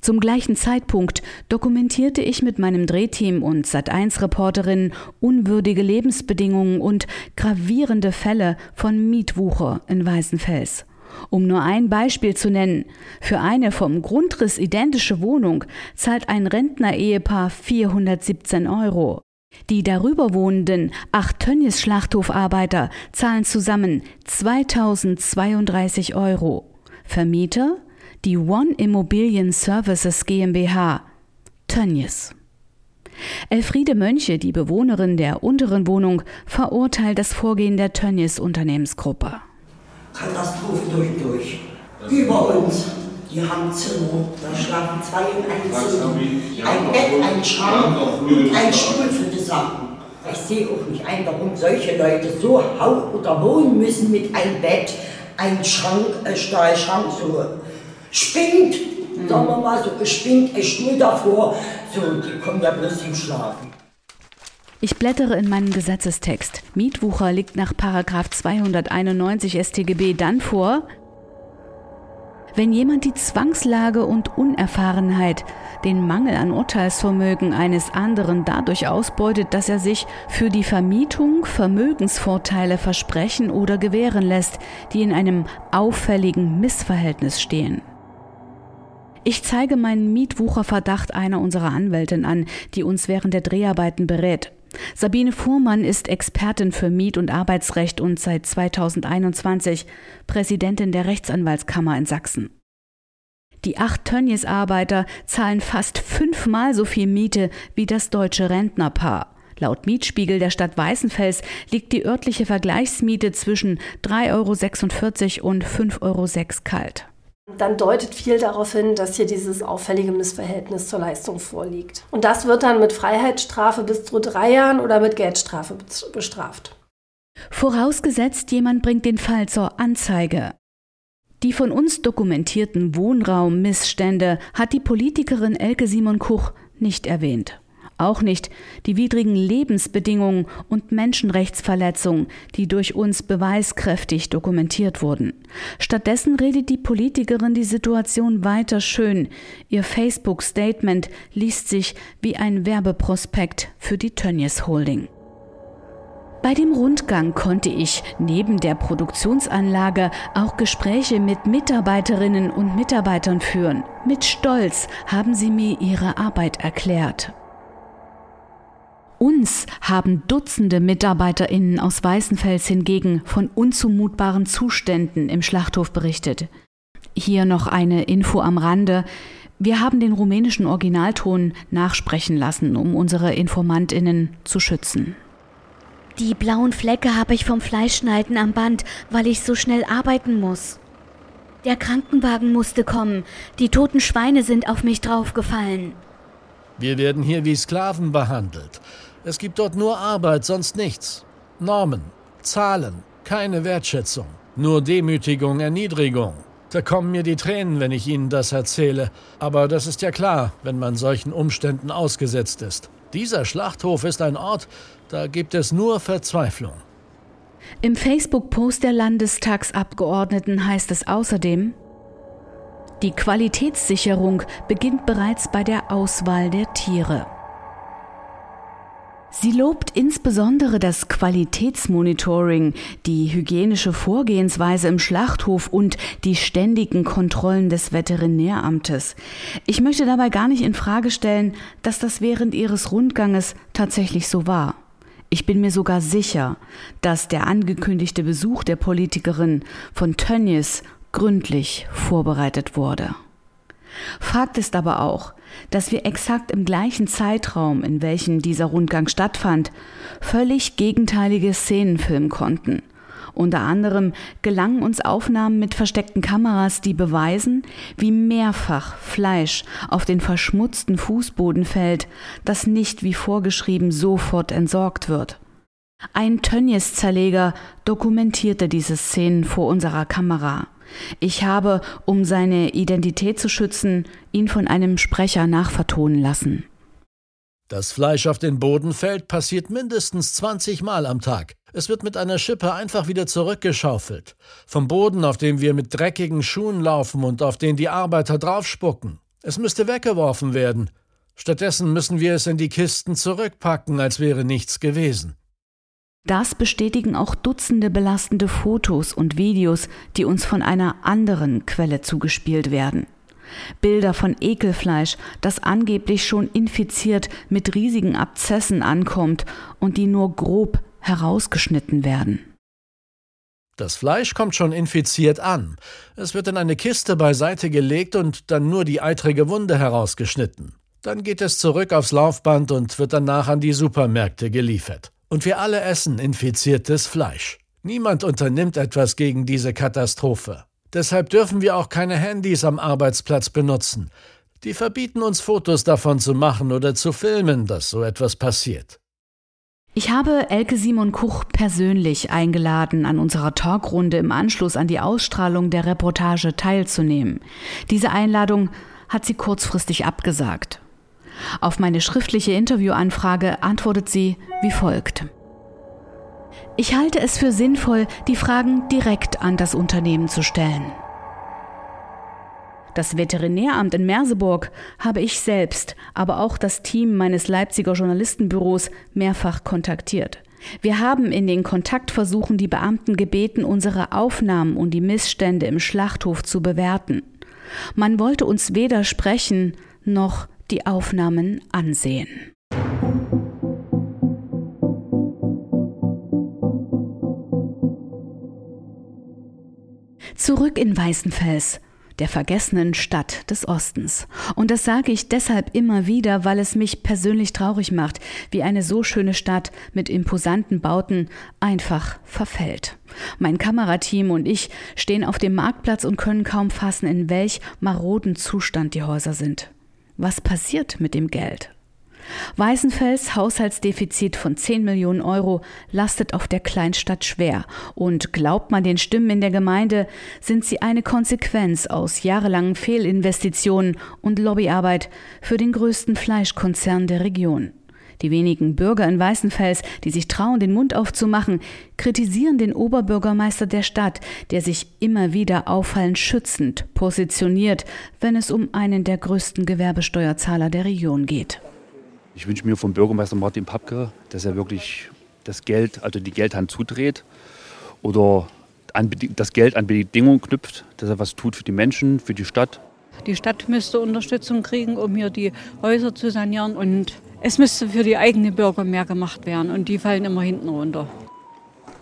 Zum gleichen Zeitpunkt dokumentierte ich mit meinem Drehteam und Sat1-Reporterin unwürdige Lebensbedingungen und gravierende Fälle von Mietwucher in Weißenfels. Um nur ein Beispiel zu nennen, für eine vom Grundriss identische Wohnung zahlt ein Rentner-Ehepaar 417 Euro. Die darüber wohnenden acht Tönnies Schlachthofarbeiter zahlen zusammen 2032 Euro. Vermieter die One Immobilien Services GmbH Tönnies. Elfriede Mönche, die Bewohnerin der unteren Wohnung, verurteilt das Vorgehen der Tönnies Unternehmensgruppe. Katastrophe durch und durch. Über uns. Die haben Zimmer, da schlafen zwei in einem Zimmer. Ein Bett, ein Schrank und ein Stuhl für die Sachen. Ich sehe auch nicht ein, warum solche Leute so hauch oder wohnen müssen mit einem Bett, ein Schrank, äh, Stahlschrank, so spinnt, sagen wir mal, so gespinnt, ein Stuhl davor. So, die kommen ja bloß zum Schlafen. Ich blättere in meinen Gesetzestext. Mietwucher liegt nach 291 StGB dann vor, wenn jemand die Zwangslage und Unerfahrenheit, den Mangel an Urteilsvermögen eines anderen dadurch ausbeutet, dass er sich für die Vermietung Vermögensvorteile versprechen oder gewähren lässt, die in einem auffälligen Missverhältnis stehen. Ich zeige meinen Mietwucherverdacht einer unserer Anwältin an, die uns während der Dreharbeiten berät. Sabine Fuhrmann ist Expertin für Miet- und Arbeitsrecht und seit 2021 Präsidentin der Rechtsanwaltskammer in Sachsen. Die acht Tönnies-Arbeiter zahlen fast fünfmal so viel Miete wie das deutsche Rentnerpaar. Laut Mietspiegel der Stadt Weißenfels liegt die örtliche Vergleichsmiete zwischen 3,46 Euro und 5,06 Euro kalt dann deutet viel darauf hin, dass hier dieses auffällige Missverhältnis zur Leistung vorliegt. Und das wird dann mit Freiheitsstrafe bis zu drei Jahren oder mit Geldstrafe bestraft. Vorausgesetzt, jemand bringt den Fall zur Anzeige. Die von uns dokumentierten Wohnraummissstände hat die Politikerin Elke Simon Kuch nicht erwähnt auch nicht die widrigen Lebensbedingungen und Menschenrechtsverletzungen, die durch uns beweiskräftig dokumentiert wurden. Stattdessen redet die Politikerin die Situation weiter schön. Ihr Facebook-Statement liest sich wie ein Werbeprospekt für die Tönnies Holding. Bei dem Rundgang konnte ich neben der Produktionsanlage auch Gespräche mit Mitarbeiterinnen und Mitarbeitern führen. Mit Stolz haben sie mir ihre Arbeit erklärt. Uns haben Dutzende MitarbeiterInnen aus Weißenfels hingegen von unzumutbaren Zuständen im Schlachthof berichtet. Hier noch eine Info am Rande. Wir haben den rumänischen Originalton nachsprechen lassen, um unsere InformantInnen zu schützen. Die blauen Flecke habe ich vom Fleischschneiden am Band, weil ich so schnell arbeiten muss. Der Krankenwagen musste kommen. Die toten Schweine sind auf mich draufgefallen. Wir werden hier wie Sklaven behandelt. Es gibt dort nur Arbeit, sonst nichts. Normen, Zahlen, keine Wertschätzung, nur Demütigung, Erniedrigung. Da kommen mir die Tränen, wenn ich Ihnen das erzähle. Aber das ist ja klar, wenn man solchen Umständen ausgesetzt ist. Dieser Schlachthof ist ein Ort, da gibt es nur Verzweiflung. Im Facebook-Post der Landestagsabgeordneten heißt es außerdem, die Qualitätssicherung beginnt bereits bei der Auswahl der Tiere. Sie lobt insbesondere das Qualitätsmonitoring, die hygienische Vorgehensweise im Schlachthof und die ständigen Kontrollen des Veterinäramtes. Ich möchte dabei gar nicht in Frage stellen, dass das während ihres Rundganges tatsächlich so war. Ich bin mir sogar sicher, dass der angekündigte Besuch der Politikerin von Tönnies gründlich vorbereitet wurde. Fakt ist aber auch, dass wir exakt im gleichen Zeitraum, in welchem dieser Rundgang stattfand, völlig gegenteilige Szenen filmen konnten. Unter anderem gelangen uns Aufnahmen mit versteckten Kameras, die beweisen, wie mehrfach Fleisch auf den verschmutzten Fußboden fällt, das nicht wie vorgeschrieben sofort entsorgt wird. Ein Tönnies-Zerleger dokumentierte diese Szenen vor unserer Kamera. Ich habe, um seine Identität zu schützen, ihn von einem Sprecher nachvertonen lassen. Das Fleisch auf den Boden fällt passiert mindestens 20 Mal am Tag. Es wird mit einer Schippe einfach wieder zurückgeschaufelt. Vom Boden, auf dem wir mit dreckigen Schuhen laufen und auf den die Arbeiter draufspucken. Es müsste weggeworfen werden. Stattdessen müssen wir es in die Kisten zurückpacken, als wäre nichts gewesen. Das bestätigen auch Dutzende belastende Fotos und Videos, die uns von einer anderen Quelle zugespielt werden. Bilder von Ekelfleisch, das angeblich schon infiziert mit riesigen Abzessen ankommt und die nur grob herausgeschnitten werden. Das Fleisch kommt schon infiziert an. Es wird in eine Kiste beiseite gelegt und dann nur die eitrige Wunde herausgeschnitten. Dann geht es zurück aufs Laufband und wird danach an die Supermärkte geliefert. Und wir alle essen infiziertes Fleisch. Niemand unternimmt etwas gegen diese Katastrophe. Deshalb dürfen wir auch keine Handys am Arbeitsplatz benutzen. Die verbieten uns Fotos davon zu machen oder zu filmen, dass so etwas passiert. Ich habe Elke Simon Kuch persönlich eingeladen, an unserer Talkrunde im Anschluss an die Ausstrahlung der Reportage teilzunehmen. Diese Einladung hat sie kurzfristig abgesagt. Auf meine schriftliche Interviewanfrage antwortet sie wie folgt. Ich halte es für sinnvoll, die Fragen direkt an das Unternehmen zu stellen. Das Veterinäramt in Merseburg habe ich selbst, aber auch das Team meines Leipziger Journalistenbüros mehrfach kontaktiert. Wir haben in den Kontaktversuchen die Beamten gebeten, unsere Aufnahmen und die Missstände im Schlachthof zu bewerten. Man wollte uns weder sprechen noch die Aufnahmen ansehen. Zurück in Weißenfels, der vergessenen Stadt des Ostens. Und das sage ich deshalb immer wieder, weil es mich persönlich traurig macht, wie eine so schöne Stadt mit imposanten Bauten einfach verfällt. Mein Kamerateam und ich stehen auf dem Marktplatz und können kaum fassen, in welch maroden Zustand die Häuser sind. Was passiert mit dem Geld? Weißenfels Haushaltsdefizit von 10 Millionen Euro lastet auf der Kleinstadt schwer. Und glaubt man den Stimmen in der Gemeinde, sind sie eine Konsequenz aus jahrelangen Fehlinvestitionen und Lobbyarbeit für den größten Fleischkonzern der Region. Die wenigen Bürger in Weißenfels, die sich trauen, den Mund aufzumachen, kritisieren den Oberbürgermeister der Stadt, der sich immer wieder auffallend schützend positioniert, wenn es um einen der größten Gewerbesteuerzahler der Region geht. Ich wünsche mir vom Bürgermeister Martin Papke, dass er wirklich das Geld, also die Geldhand zudreht oder das Geld an Bedingungen knüpft, dass er was tut für die Menschen, für die Stadt. Die Stadt müsste Unterstützung kriegen, um hier die Häuser zu sanieren und es müsste für die eigenen Bürger mehr gemacht werden und die fallen immer hinten runter.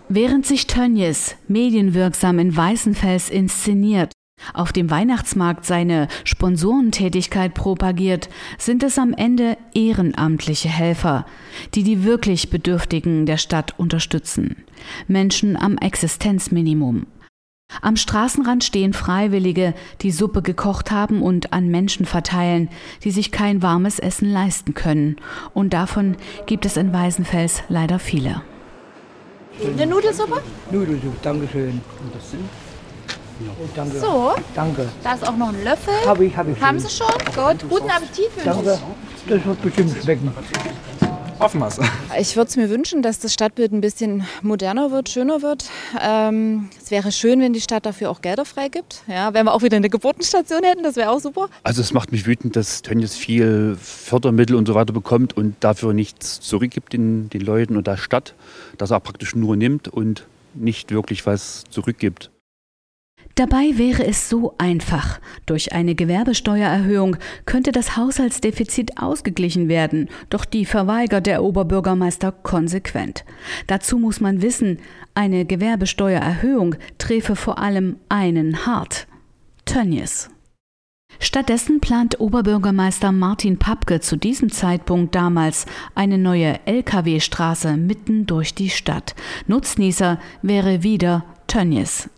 Während sich Tönnies medienwirksam in Weißenfels inszeniert, auf dem Weihnachtsmarkt seine Sponsorentätigkeit propagiert, sind es am Ende ehrenamtliche Helfer, die die wirklich Bedürftigen der Stadt unterstützen. Menschen am Existenzminimum. Am Straßenrand stehen Freiwillige, die Suppe gekocht haben und an Menschen verteilen, die sich kein warmes Essen leisten können. Und davon gibt es in Weißenfels leider viele. Eine Nudelsuppe? Nudelsuppe, Dankeschön. Und das sind? Oh, danke. So. Danke. Da ist auch noch ein Löffel. Habe ich, habe ich. Haben Sie schon? Gut. Guten Appetit wünsche Danke. Das wird bestimmt schmecken. Hoffen wir Ich würde es mir wünschen, dass das Stadtbild ein bisschen moderner wird, schöner wird. Ähm, es wäre schön, wenn die Stadt dafür auch Gelder freigibt. Ja, wenn wir auch wieder eine Geburtenstation hätten, das wäre auch super. Also es macht mich wütend, dass Tönnies viel Fördermittel und so weiter bekommt und dafür nichts zurückgibt den, den Leuten und der Stadt, dass er praktisch nur nimmt und nicht wirklich was zurückgibt. Dabei wäre es so einfach. Durch eine Gewerbesteuererhöhung könnte das Haushaltsdefizit ausgeglichen werden, doch die verweigert der Oberbürgermeister konsequent. Dazu muss man wissen, eine Gewerbesteuererhöhung träfe vor allem einen hart. Tönnies. Stattdessen plant Oberbürgermeister Martin Papke zu diesem Zeitpunkt damals eine neue Lkw-Straße mitten durch die Stadt. Nutznießer wäre wieder Tönnies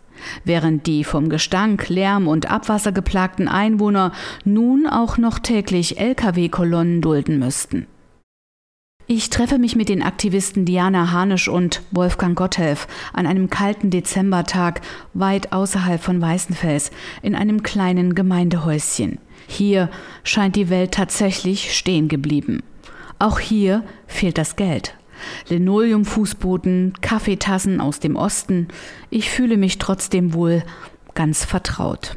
während die vom Gestank, Lärm und Abwasser geplagten Einwohner nun auch noch täglich Lkw-Kolonnen dulden müssten. Ich treffe mich mit den Aktivisten Diana Hanisch und Wolfgang Gotthelf an einem kalten Dezembertag weit außerhalb von Weißenfels in einem kleinen Gemeindehäuschen. Hier scheint die Welt tatsächlich stehen geblieben. Auch hier fehlt das Geld. Linoleumfußboden, Kaffeetassen aus dem Osten. Ich fühle mich trotzdem wohl ganz vertraut.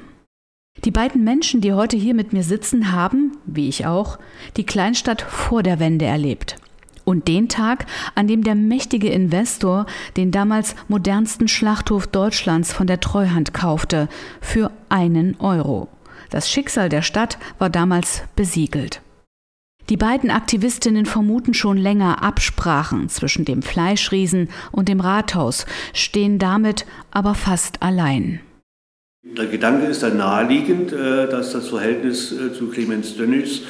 Die beiden Menschen, die heute hier mit mir sitzen, haben, wie ich auch, die Kleinstadt vor der Wende erlebt. Und den Tag, an dem der mächtige Investor den damals modernsten Schlachthof Deutschlands von der Treuhand kaufte, für einen Euro. Das Schicksal der Stadt war damals besiegelt. Die beiden Aktivistinnen vermuten schon länger Absprachen zwischen dem Fleischriesen und dem Rathaus, stehen damit aber fast allein. Der Gedanke ist dann naheliegend, äh, dass das Verhältnis äh, zu Clemens Dönnies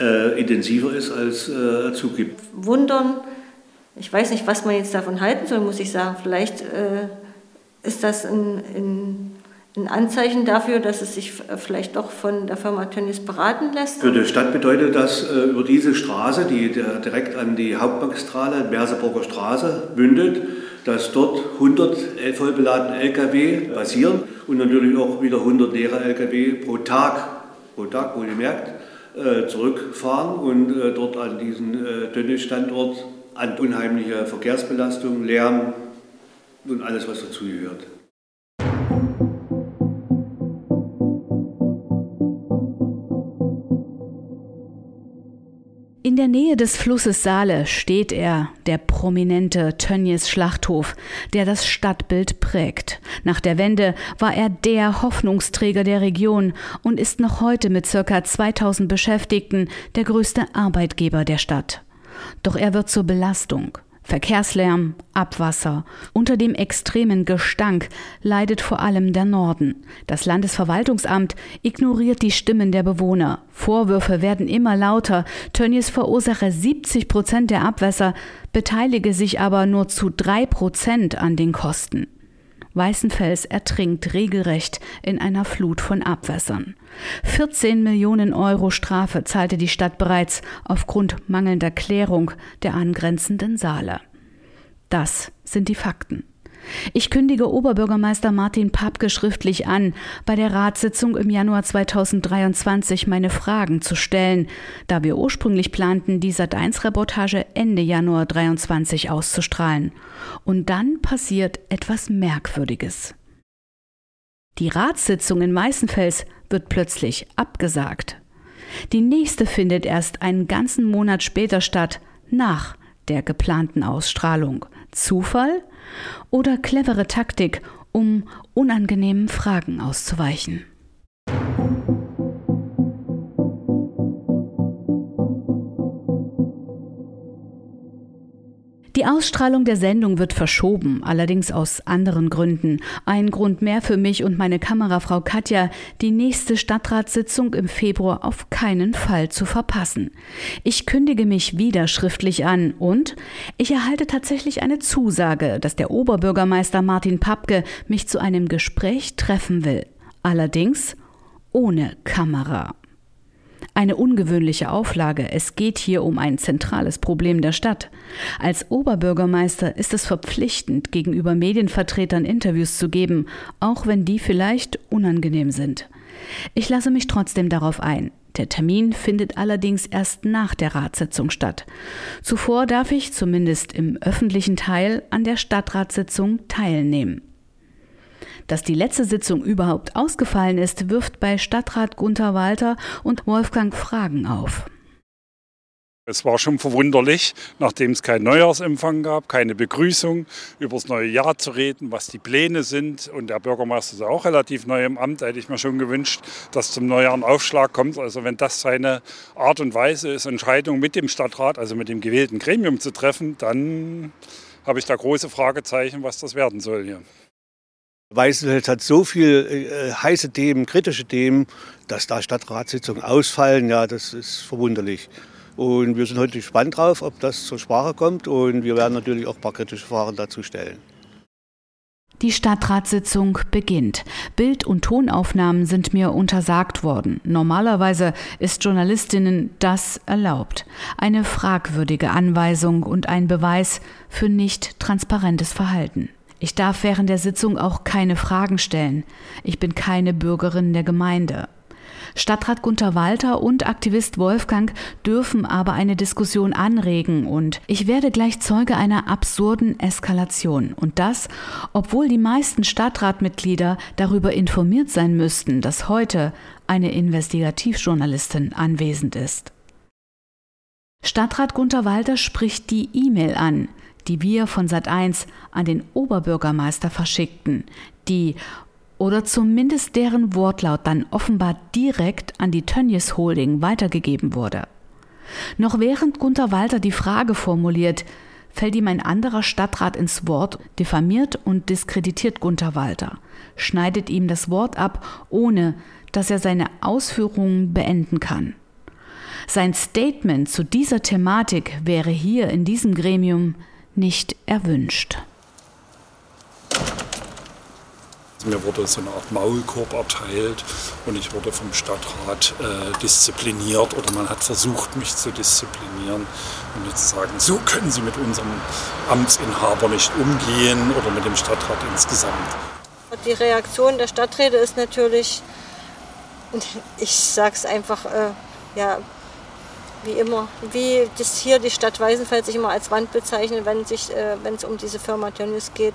äh, intensiver ist, als er zugibt. Wundern, ich weiß nicht, was man jetzt davon halten soll, muss ich sagen. Vielleicht ist das ein, ein, ein Anzeichen dafür, dass es sich vielleicht doch von der Firma Tönnies beraten lässt. Für die Stadt bedeutet das über diese Straße, die direkt an die Hauptmagistrale, Merseburger Straße, mündet, dass dort 100 voll beladene Lkw passieren und natürlich auch wieder 100 leere Lkw pro Tag, pro Tag wohlgemerkt, äh, zurückfahren und äh, dort an diesen äh, Dönne-Standort an unheimliche Verkehrsbelastung, Lärm und alles, was dazugehört. In der Nähe des Flusses Saale steht er, der prominente Tönnies Schlachthof, der das Stadtbild prägt. Nach der Wende war er der Hoffnungsträger der Region und ist noch heute mit circa 2000 Beschäftigten der größte Arbeitgeber der Stadt. Doch er wird zur Belastung. Verkehrslärm, Abwasser. Unter dem extremen Gestank leidet vor allem der Norden. Das Landesverwaltungsamt ignoriert die Stimmen der Bewohner. Vorwürfe werden immer lauter. Tönnies verursache 70 Prozent der Abwässer, beteilige sich aber nur zu drei Prozent an den Kosten. Weißenfels ertrinkt regelrecht in einer Flut von Abwässern. 14 Millionen Euro Strafe zahlte die Stadt bereits aufgrund mangelnder Klärung der angrenzenden Saale. Das sind die Fakten. Ich kündige Oberbürgermeister Martin Papke schriftlich an, bei der Ratssitzung im Januar 2023 meine Fragen zu stellen, da wir ursprünglich planten, die Sat1-Reportage Ende Januar 2023 auszustrahlen. Und dann passiert etwas Merkwürdiges. Die Ratssitzung in Meißenfels wird plötzlich abgesagt. Die nächste findet erst einen ganzen Monat später statt, nach der geplanten Ausstrahlung. Zufall? oder clevere Taktik, um unangenehmen Fragen auszuweichen. Die Ausstrahlung der Sendung wird verschoben, allerdings aus anderen Gründen. Ein Grund mehr für mich und meine Kamerafrau Katja, die nächste Stadtratssitzung im Februar auf keinen Fall zu verpassen. Ich kündige mich wieder schriftlich an und ich erhalte tatsächlich eine Zusage, dass der Oberbürgermeister Martin Papke mich zu einem Gespräch treffen will. Allerdings ohne Kamera. Eine ungewöhnliche Auflage. Es geht hier um ein zentrales Problem der Stadt. Als Oberbürgermeister ist es verpflichtend, gegenüber Medienvertretern Interviews zu geben, auch wenn die vielleicht unangenehm sind. Ich lasse mich trotzdem darauf ein. Der Termin findet allerdings erst nach der Ratssitzung statt. Zuvor darf ich zumindest im öffentlichen Teil an der Stadtratssitzung teilnehmen. Dass die letzte Sitzung überhaupt ausgefallen ist, wirft bei Stadtrat Gunther Walter und Wolfgang Fragen auf. Es war schon verwunderlich, nachdem es keinen Neujahrsempfang gab, keine Begrüßung, über das neue Jahr zu reden, was die Pläne sind. Und der Bürgermeister ist auch relativ neu im Amt. Hätte ich mir schon gewünscht, dass zum Neujahr ein Aufschlag kommt. Also wenn das seine Art und Weise ist, Entscheidungen mit dem Stadtrat, also mit dem gewählten Gremium zu treffen, dann habe ich da große Fragezeichen, was das werden soll hier. Weißenfels hat so viele äh, heiße Themen, kritische Themen, dass da Stadtratssitzungen ausfallen, ja, das ist verwunderlich. Und wir sind heute gespannt drauf, ob das zur Sprache kommt und wir werden natürlich auch ein paar kritische Fragen dazu stellen. Die Stadtratssitzung beginnt. Bild- und Tonaufnahmen sind mir untersagt worden. Normalerweise ist Journalistinnen das erlaubt. Eine fragwürdige Anweisung und ein Beweis für nicht transparentes Verhalten. Ich darf während der Sitzung auch keine Fragen stellen. Ich bin keine Bürgerin der Gemeinde. Stadtrat Gunther Walter und Aktivist Wolfgang dürfen aber eine Diskussion anregen und ich werde gleich Zeuge einer absurden Eskalation. Und das, obwohl die meisten Stadtratmitglieder darüber informiert sein müssten, dass heute eine Investigativjournalistin anwesend ist. Stadtrat Gunther Walter spricht die E-Mail an, die wir von Sat1 an den Oberbürgermeister verschickten, die oder zumindest deren Wortlaut dann offenbar direkt an die Tönnies Holding weitergegeben wurde. Noch während Gunther Walter die Frage formuliert, fällt ihm ein anderer Stadtrat ins Wort, diffamiert und diskreditiert Gunther Walter, schneidet ihm das Wort ab, ohne dass er seine Ausführungen beenden kann. Sein Statement zu dieser Thematik wäre hier in diesem Gremium nicht erwünscht. Mir wurde so eine Art Maulkorb erteilt und ich wurde vom Stadtrat äh, diszipliniert oder man hat versucht, mich zu disziplinieren und mir zu sagen, so können Sie mit unserem Amtsinhaber nicht umgehen oder mit dem Stadtrat insgesamt. Die Reaktion der Stadträte ist natürlich, ich sage es einfach, äh, ja, wie immer, wie das hier die Stadt Weißenfeld sich immer als Wand bezeichnet, wenn sich, äh, wenn es um diese Firma Tönnies geht,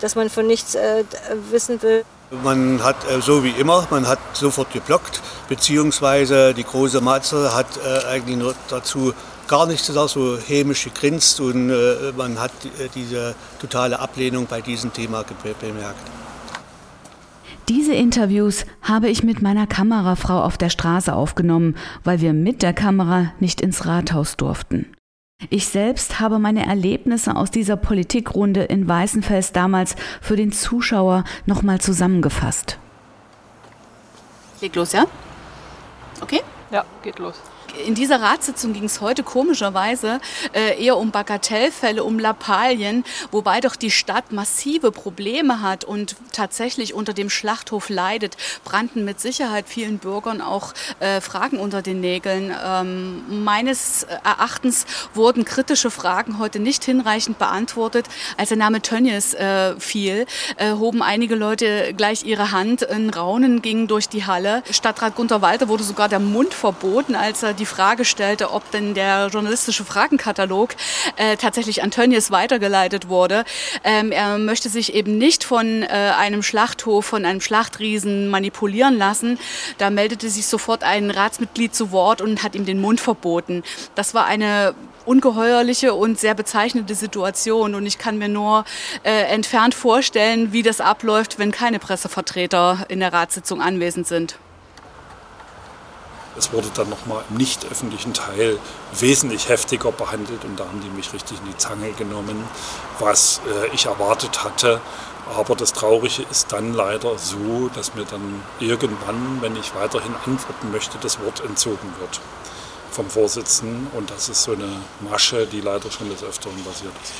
dass man von nichts äh, wissen will. Man hat äh, so wie immer, man hat sofort geblockt, beziehungsweise die große Matze hat äh, eigentlich nur dazu gar nichts gesagt, so hämisch gegrinst und äh, man hat äh, diese totale Ablehnung bei diesem Thema bemerkt. Diese Interviews habe ich mit meiner Kamerafrau auf der Straße aufgenommen, weil wir mit der Kamera nicht ins Rathaus durften. Ich selbst habe meine Erlebnisse aus dieser Politikrunde in Weißenfels damals für den Zuschauer nochmal zusammengefasst. Leg los, ja? Okay? Ja, geht los in dieser Ratssitzung ging es heute komischerweise äh, eher um Bagatellfälle, um Lappalien, wobei doch die Stadt massive Probleme hat und tatsächlich unter dem Schlachthof leidet, brannten mit Sicherheit vielen Bürgern auch äh, Fragen unter den Nägeln. Ähm, meines Erachtens wurden kritische Fragen heute nicht hinreichend beantwortet. Als der Name Tönnies äh, fiel, äh, hoben einige Leute gleich ihre Hand. Ein Raunen ging durch die Halle. Stadtrat Gunter Walter wurde sogar der Mund verboten, als er die die Frage stellte, ob denn der journalistische Fragenkatalog äh, tatsächlich an Tönnies weitergeleitet wurde. Ähm, er möchte sich eben nicht von äh, einem Schlachthof, von einem Schlachtriesen manipulieren lassen. Da meldete sich sofort ein Ratsmitglied zu Wort und hat ihm den Mund verboten. Das war eine ungeheuerliche und sehr bezeichnende Situation. Und ich kann mir nur äh, entfernt vorstellen, wie das abläuft, wenn keine Pressevertreter in der Ratssitzung anwesend sind. Es wurde dann nochmal im nicht öffentlichen Teil wesentlich heftiger behandelt und da haben die mich richtig in die Zange genommen, was äh, ich erwartet hatte. Aber das Traurige ist dann leider so, dass mir dann irgendwann, wenn ich weiterhin antworten möchte, das Wort entzogen wird vom Vorsitzenden. Und das ist so eine Masche, die leider schon des Öfteren passiert ist.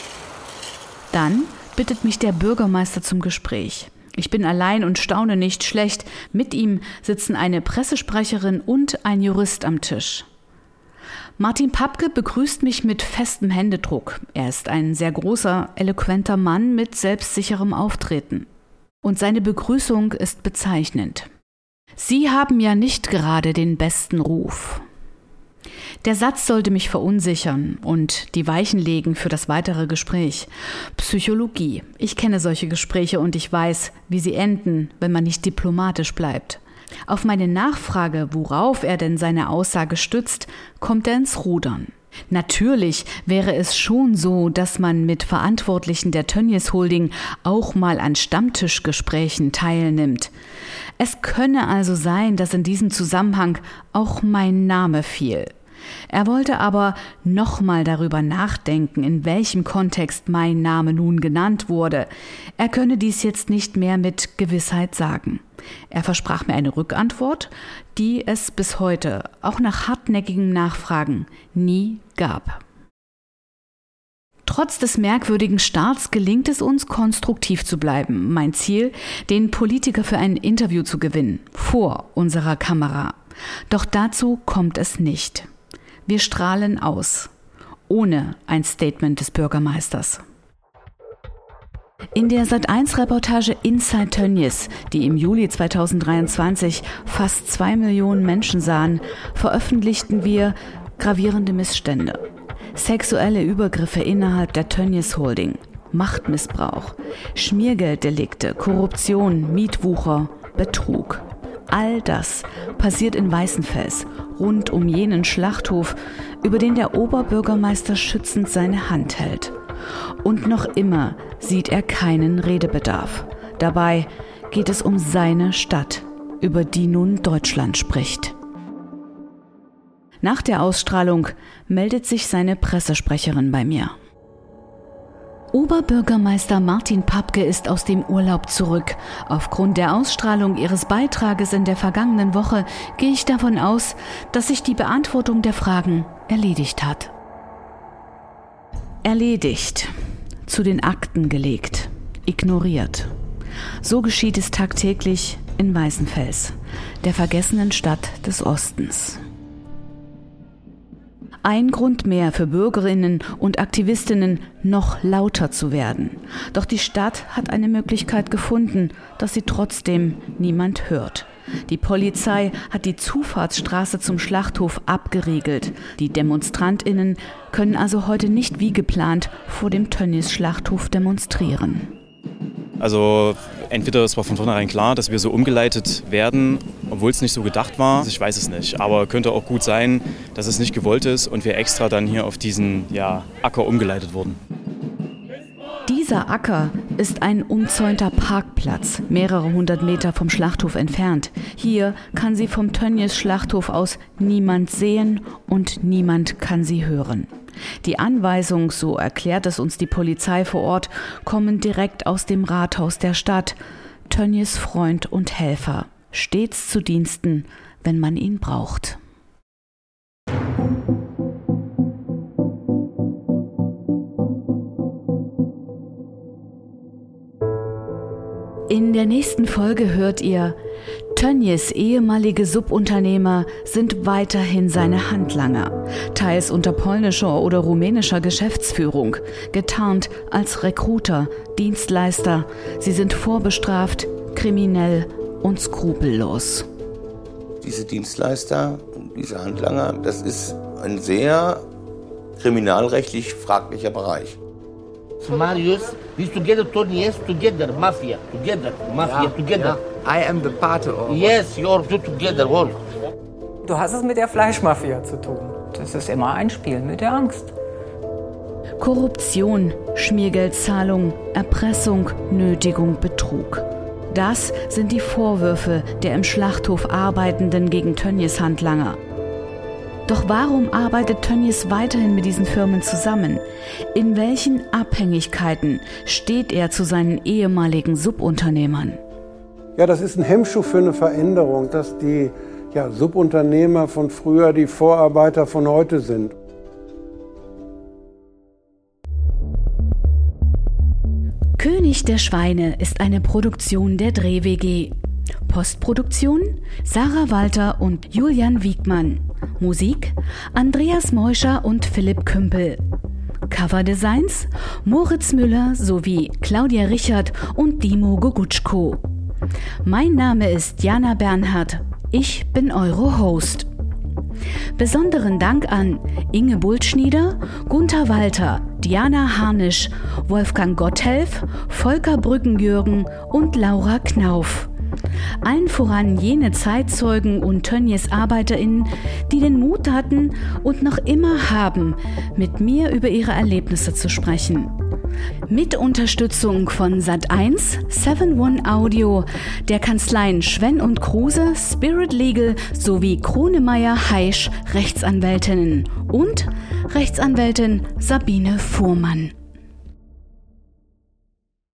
Dann bittet mich der Bürgermeister zum Gespräch. Ich bin allein und staune nicht schlecht. Mit ihm sitzen eine Pressesprecherin und ein Jurist am Tisch. Martin Papke begrüßt mich mit festem Händedruck. Er ist ein sehr großer, eloquenter Mann mit selbstsicherem Auftreten. Und seine Begrüßung ist bezeichnend. Sie haben ja nicht gerade den besten Ruf. Der Satz sollte mich verunsichern und die Weichen legen für das weitere Gespräch. Psychologie. Ich kenne solche Gespräche und ich weiß, wie sie enden, wenn man nicht diplomatisch bleibt. Auf meine Nachfrage, worauf er denn seine Aussage stützt, kommt er ins Rudern. Natürlich wäre es schon so, dass man mit Verantwortlichen der Tönnies Holding auch mal an Stammtischgesprächen teilnimmt. Es könne also sein, dass in diesem Zusammenhang auch mein Name fiel. Er wollte aber nochmal darüber nachdenken, in welchem Kontext mein Name nun genannt wurde. Er könne dies jetzt nicht mehr mit Gewissheit sagen. Er versprach mir eine Rückantwort, die es bis heute, auch nach hartnäckigem Nachfragen, nie gab. Trotz des merkwürdigen Starts gelingt es uns, konstruktiv zu bleiben. Mein Ziel, den Politiker für ein Interview zu gewinnen, vor unserer Kamera. Doch dazu kommt es nicht. Wir strahlen aus, ohne ein Statement des Bürgermeisters. In der Sat1-Reportage Inside Tönnies, die im Juli 2023 fast zwei Millionen Menschen sahen, veröffentlichten wir gravierende Missstände. Sexuelle Übergriffe innerhalb der Tönnies Holding, Machtmissbrauch, Schmiergelddelikte, Korruption, Mietwucher, Betrug. All das passiert in Weißenfels, rund um jenen Schlachthof, über den der Oberbürgermeister schützend seine Hand hält. Und noch immer sieht er keinen Redebedarf. Dabei geht es um seine Stadt, über die nun Deutschland spricht. Nach der Ausstrahlung meldet sich seine Pressesprecherin bei mir. Oberbürgermeister Martin Papke ist aus dem Urlaub zurück. Aufgrund der Ausstrahlung Ihres Beitrages in der vergangenen Woche gehe ich davon aus, dass sich die Beantwortung der Fragen erledigt hat. Erledigt, zu den Akten gelegt, ignoriert. So geschieht es tagtäglich in Weißenfels, der vergessenen Stadt des Ostens. Ein Grund mehr für Bürgerinnen und Aktivistinnen, noch lauter zu werden. Doch die Stadt hat eine Möglichkeit gefunden, dass sie trotzdem niemand hört. Die Polizei hat die Zufahrtsstraße zum Schlachthof abgeriegelt. Die Demonstrantinnen können also heute nicht wie geplant vor dem Tönnies Schlachthof demonstrieren. Also entweder es war von vornherein klar, dass wir so umgeleitet werden, obwohl es nicht so gedacht war. Ich weiß es nicht. Aber könnte auch gut sein, dass es nicht gewollt ist und wir extra dann hier auf diesen ja, Acker umgeleitet wurden. Dieser Acker ist ein umzäunter Parkplatz, mehrere hundert Meter vom Schlachthof entfernt. Hier kann sie vom Tönnies Schlachthof aus niemand sehen und niemand kann sie hören. Die Anweisungen, so erklärt es uns die Polizei vor Ort, kommen direkt aus dem Rathaus der Stadt. Tönnies Freund und Helfer, stets zu Diensten, wenn man ihn braucht. In der nächsten Folge hört ihr, Tönnies ehemalige Subunternehmer sind weiterhin seine Handlanger, teils unter polnischer oder rumänischer Geschäftsführung, getarnt als Rekruter, Dienstleister. Sie sind vorbestraft, kriminell und skrupellos. Diese Dienstleister, diese Handlanger, das ist ein sehr kriminalrechtlich fraglicher Bereich. Marius, we together, Tony, yes, together, mafia, together, mafia, Ja, together. ja. I am the part of Yes, you're two together, all. Du hast es mit der Fleischmafia zu tun. Das ist immer ein Spiel mit der Angst. Korruption, Schmiergeldzahlung, Erpressung, Nötigung, Betrug. Das sind die Vorwürfe der im Schlachthof Arbeitenden gegen Tönnies Handlanger. Doch warum arbeitet Tönnies weiterhin mit diesen Firmen zusammen? In welchen Abhängigkeiten steht er zu seinen ehemaligen Subunternehmern? Ja, das ist ein Hemmschuh für eine Veränderung, dass die ja, Subunternehmer von früher die Vorarbeiter von heute sind. König der Schweine ist eine Produktion der Dreh-WG. Postproduktion Sarah Walter und Julian Wiegmann. Musik Andreas Meuscher und Philipp Kümpel. Coverdesigns Moritz Müller sowie Claudia Richard und Dimo Gogutschko. Mein Name ist Jana Bernhard. Ich bin eure Host. Besonderen Dank an Inge Bultschnieder, Gunther Walter, Diana Harnisch, Wolfgang Gotthelf, Volker Brückenjürgen und Laura Knauf. Allen voran jene Zeitzeugen und Tönnies ArbeiterInnen, die den Mut hatten und noch immer haben, mit mir über ihre Erlebnisse zu sprechen. Mit Unterstützung von Sat1, 7-One Audio, der Kanzleien Schwenn und Kruse, Spirit Legal sowie Kronemeyer Heisch Rechtsanwältinnen und Rechtsanwältin Sabine Fuhrmann.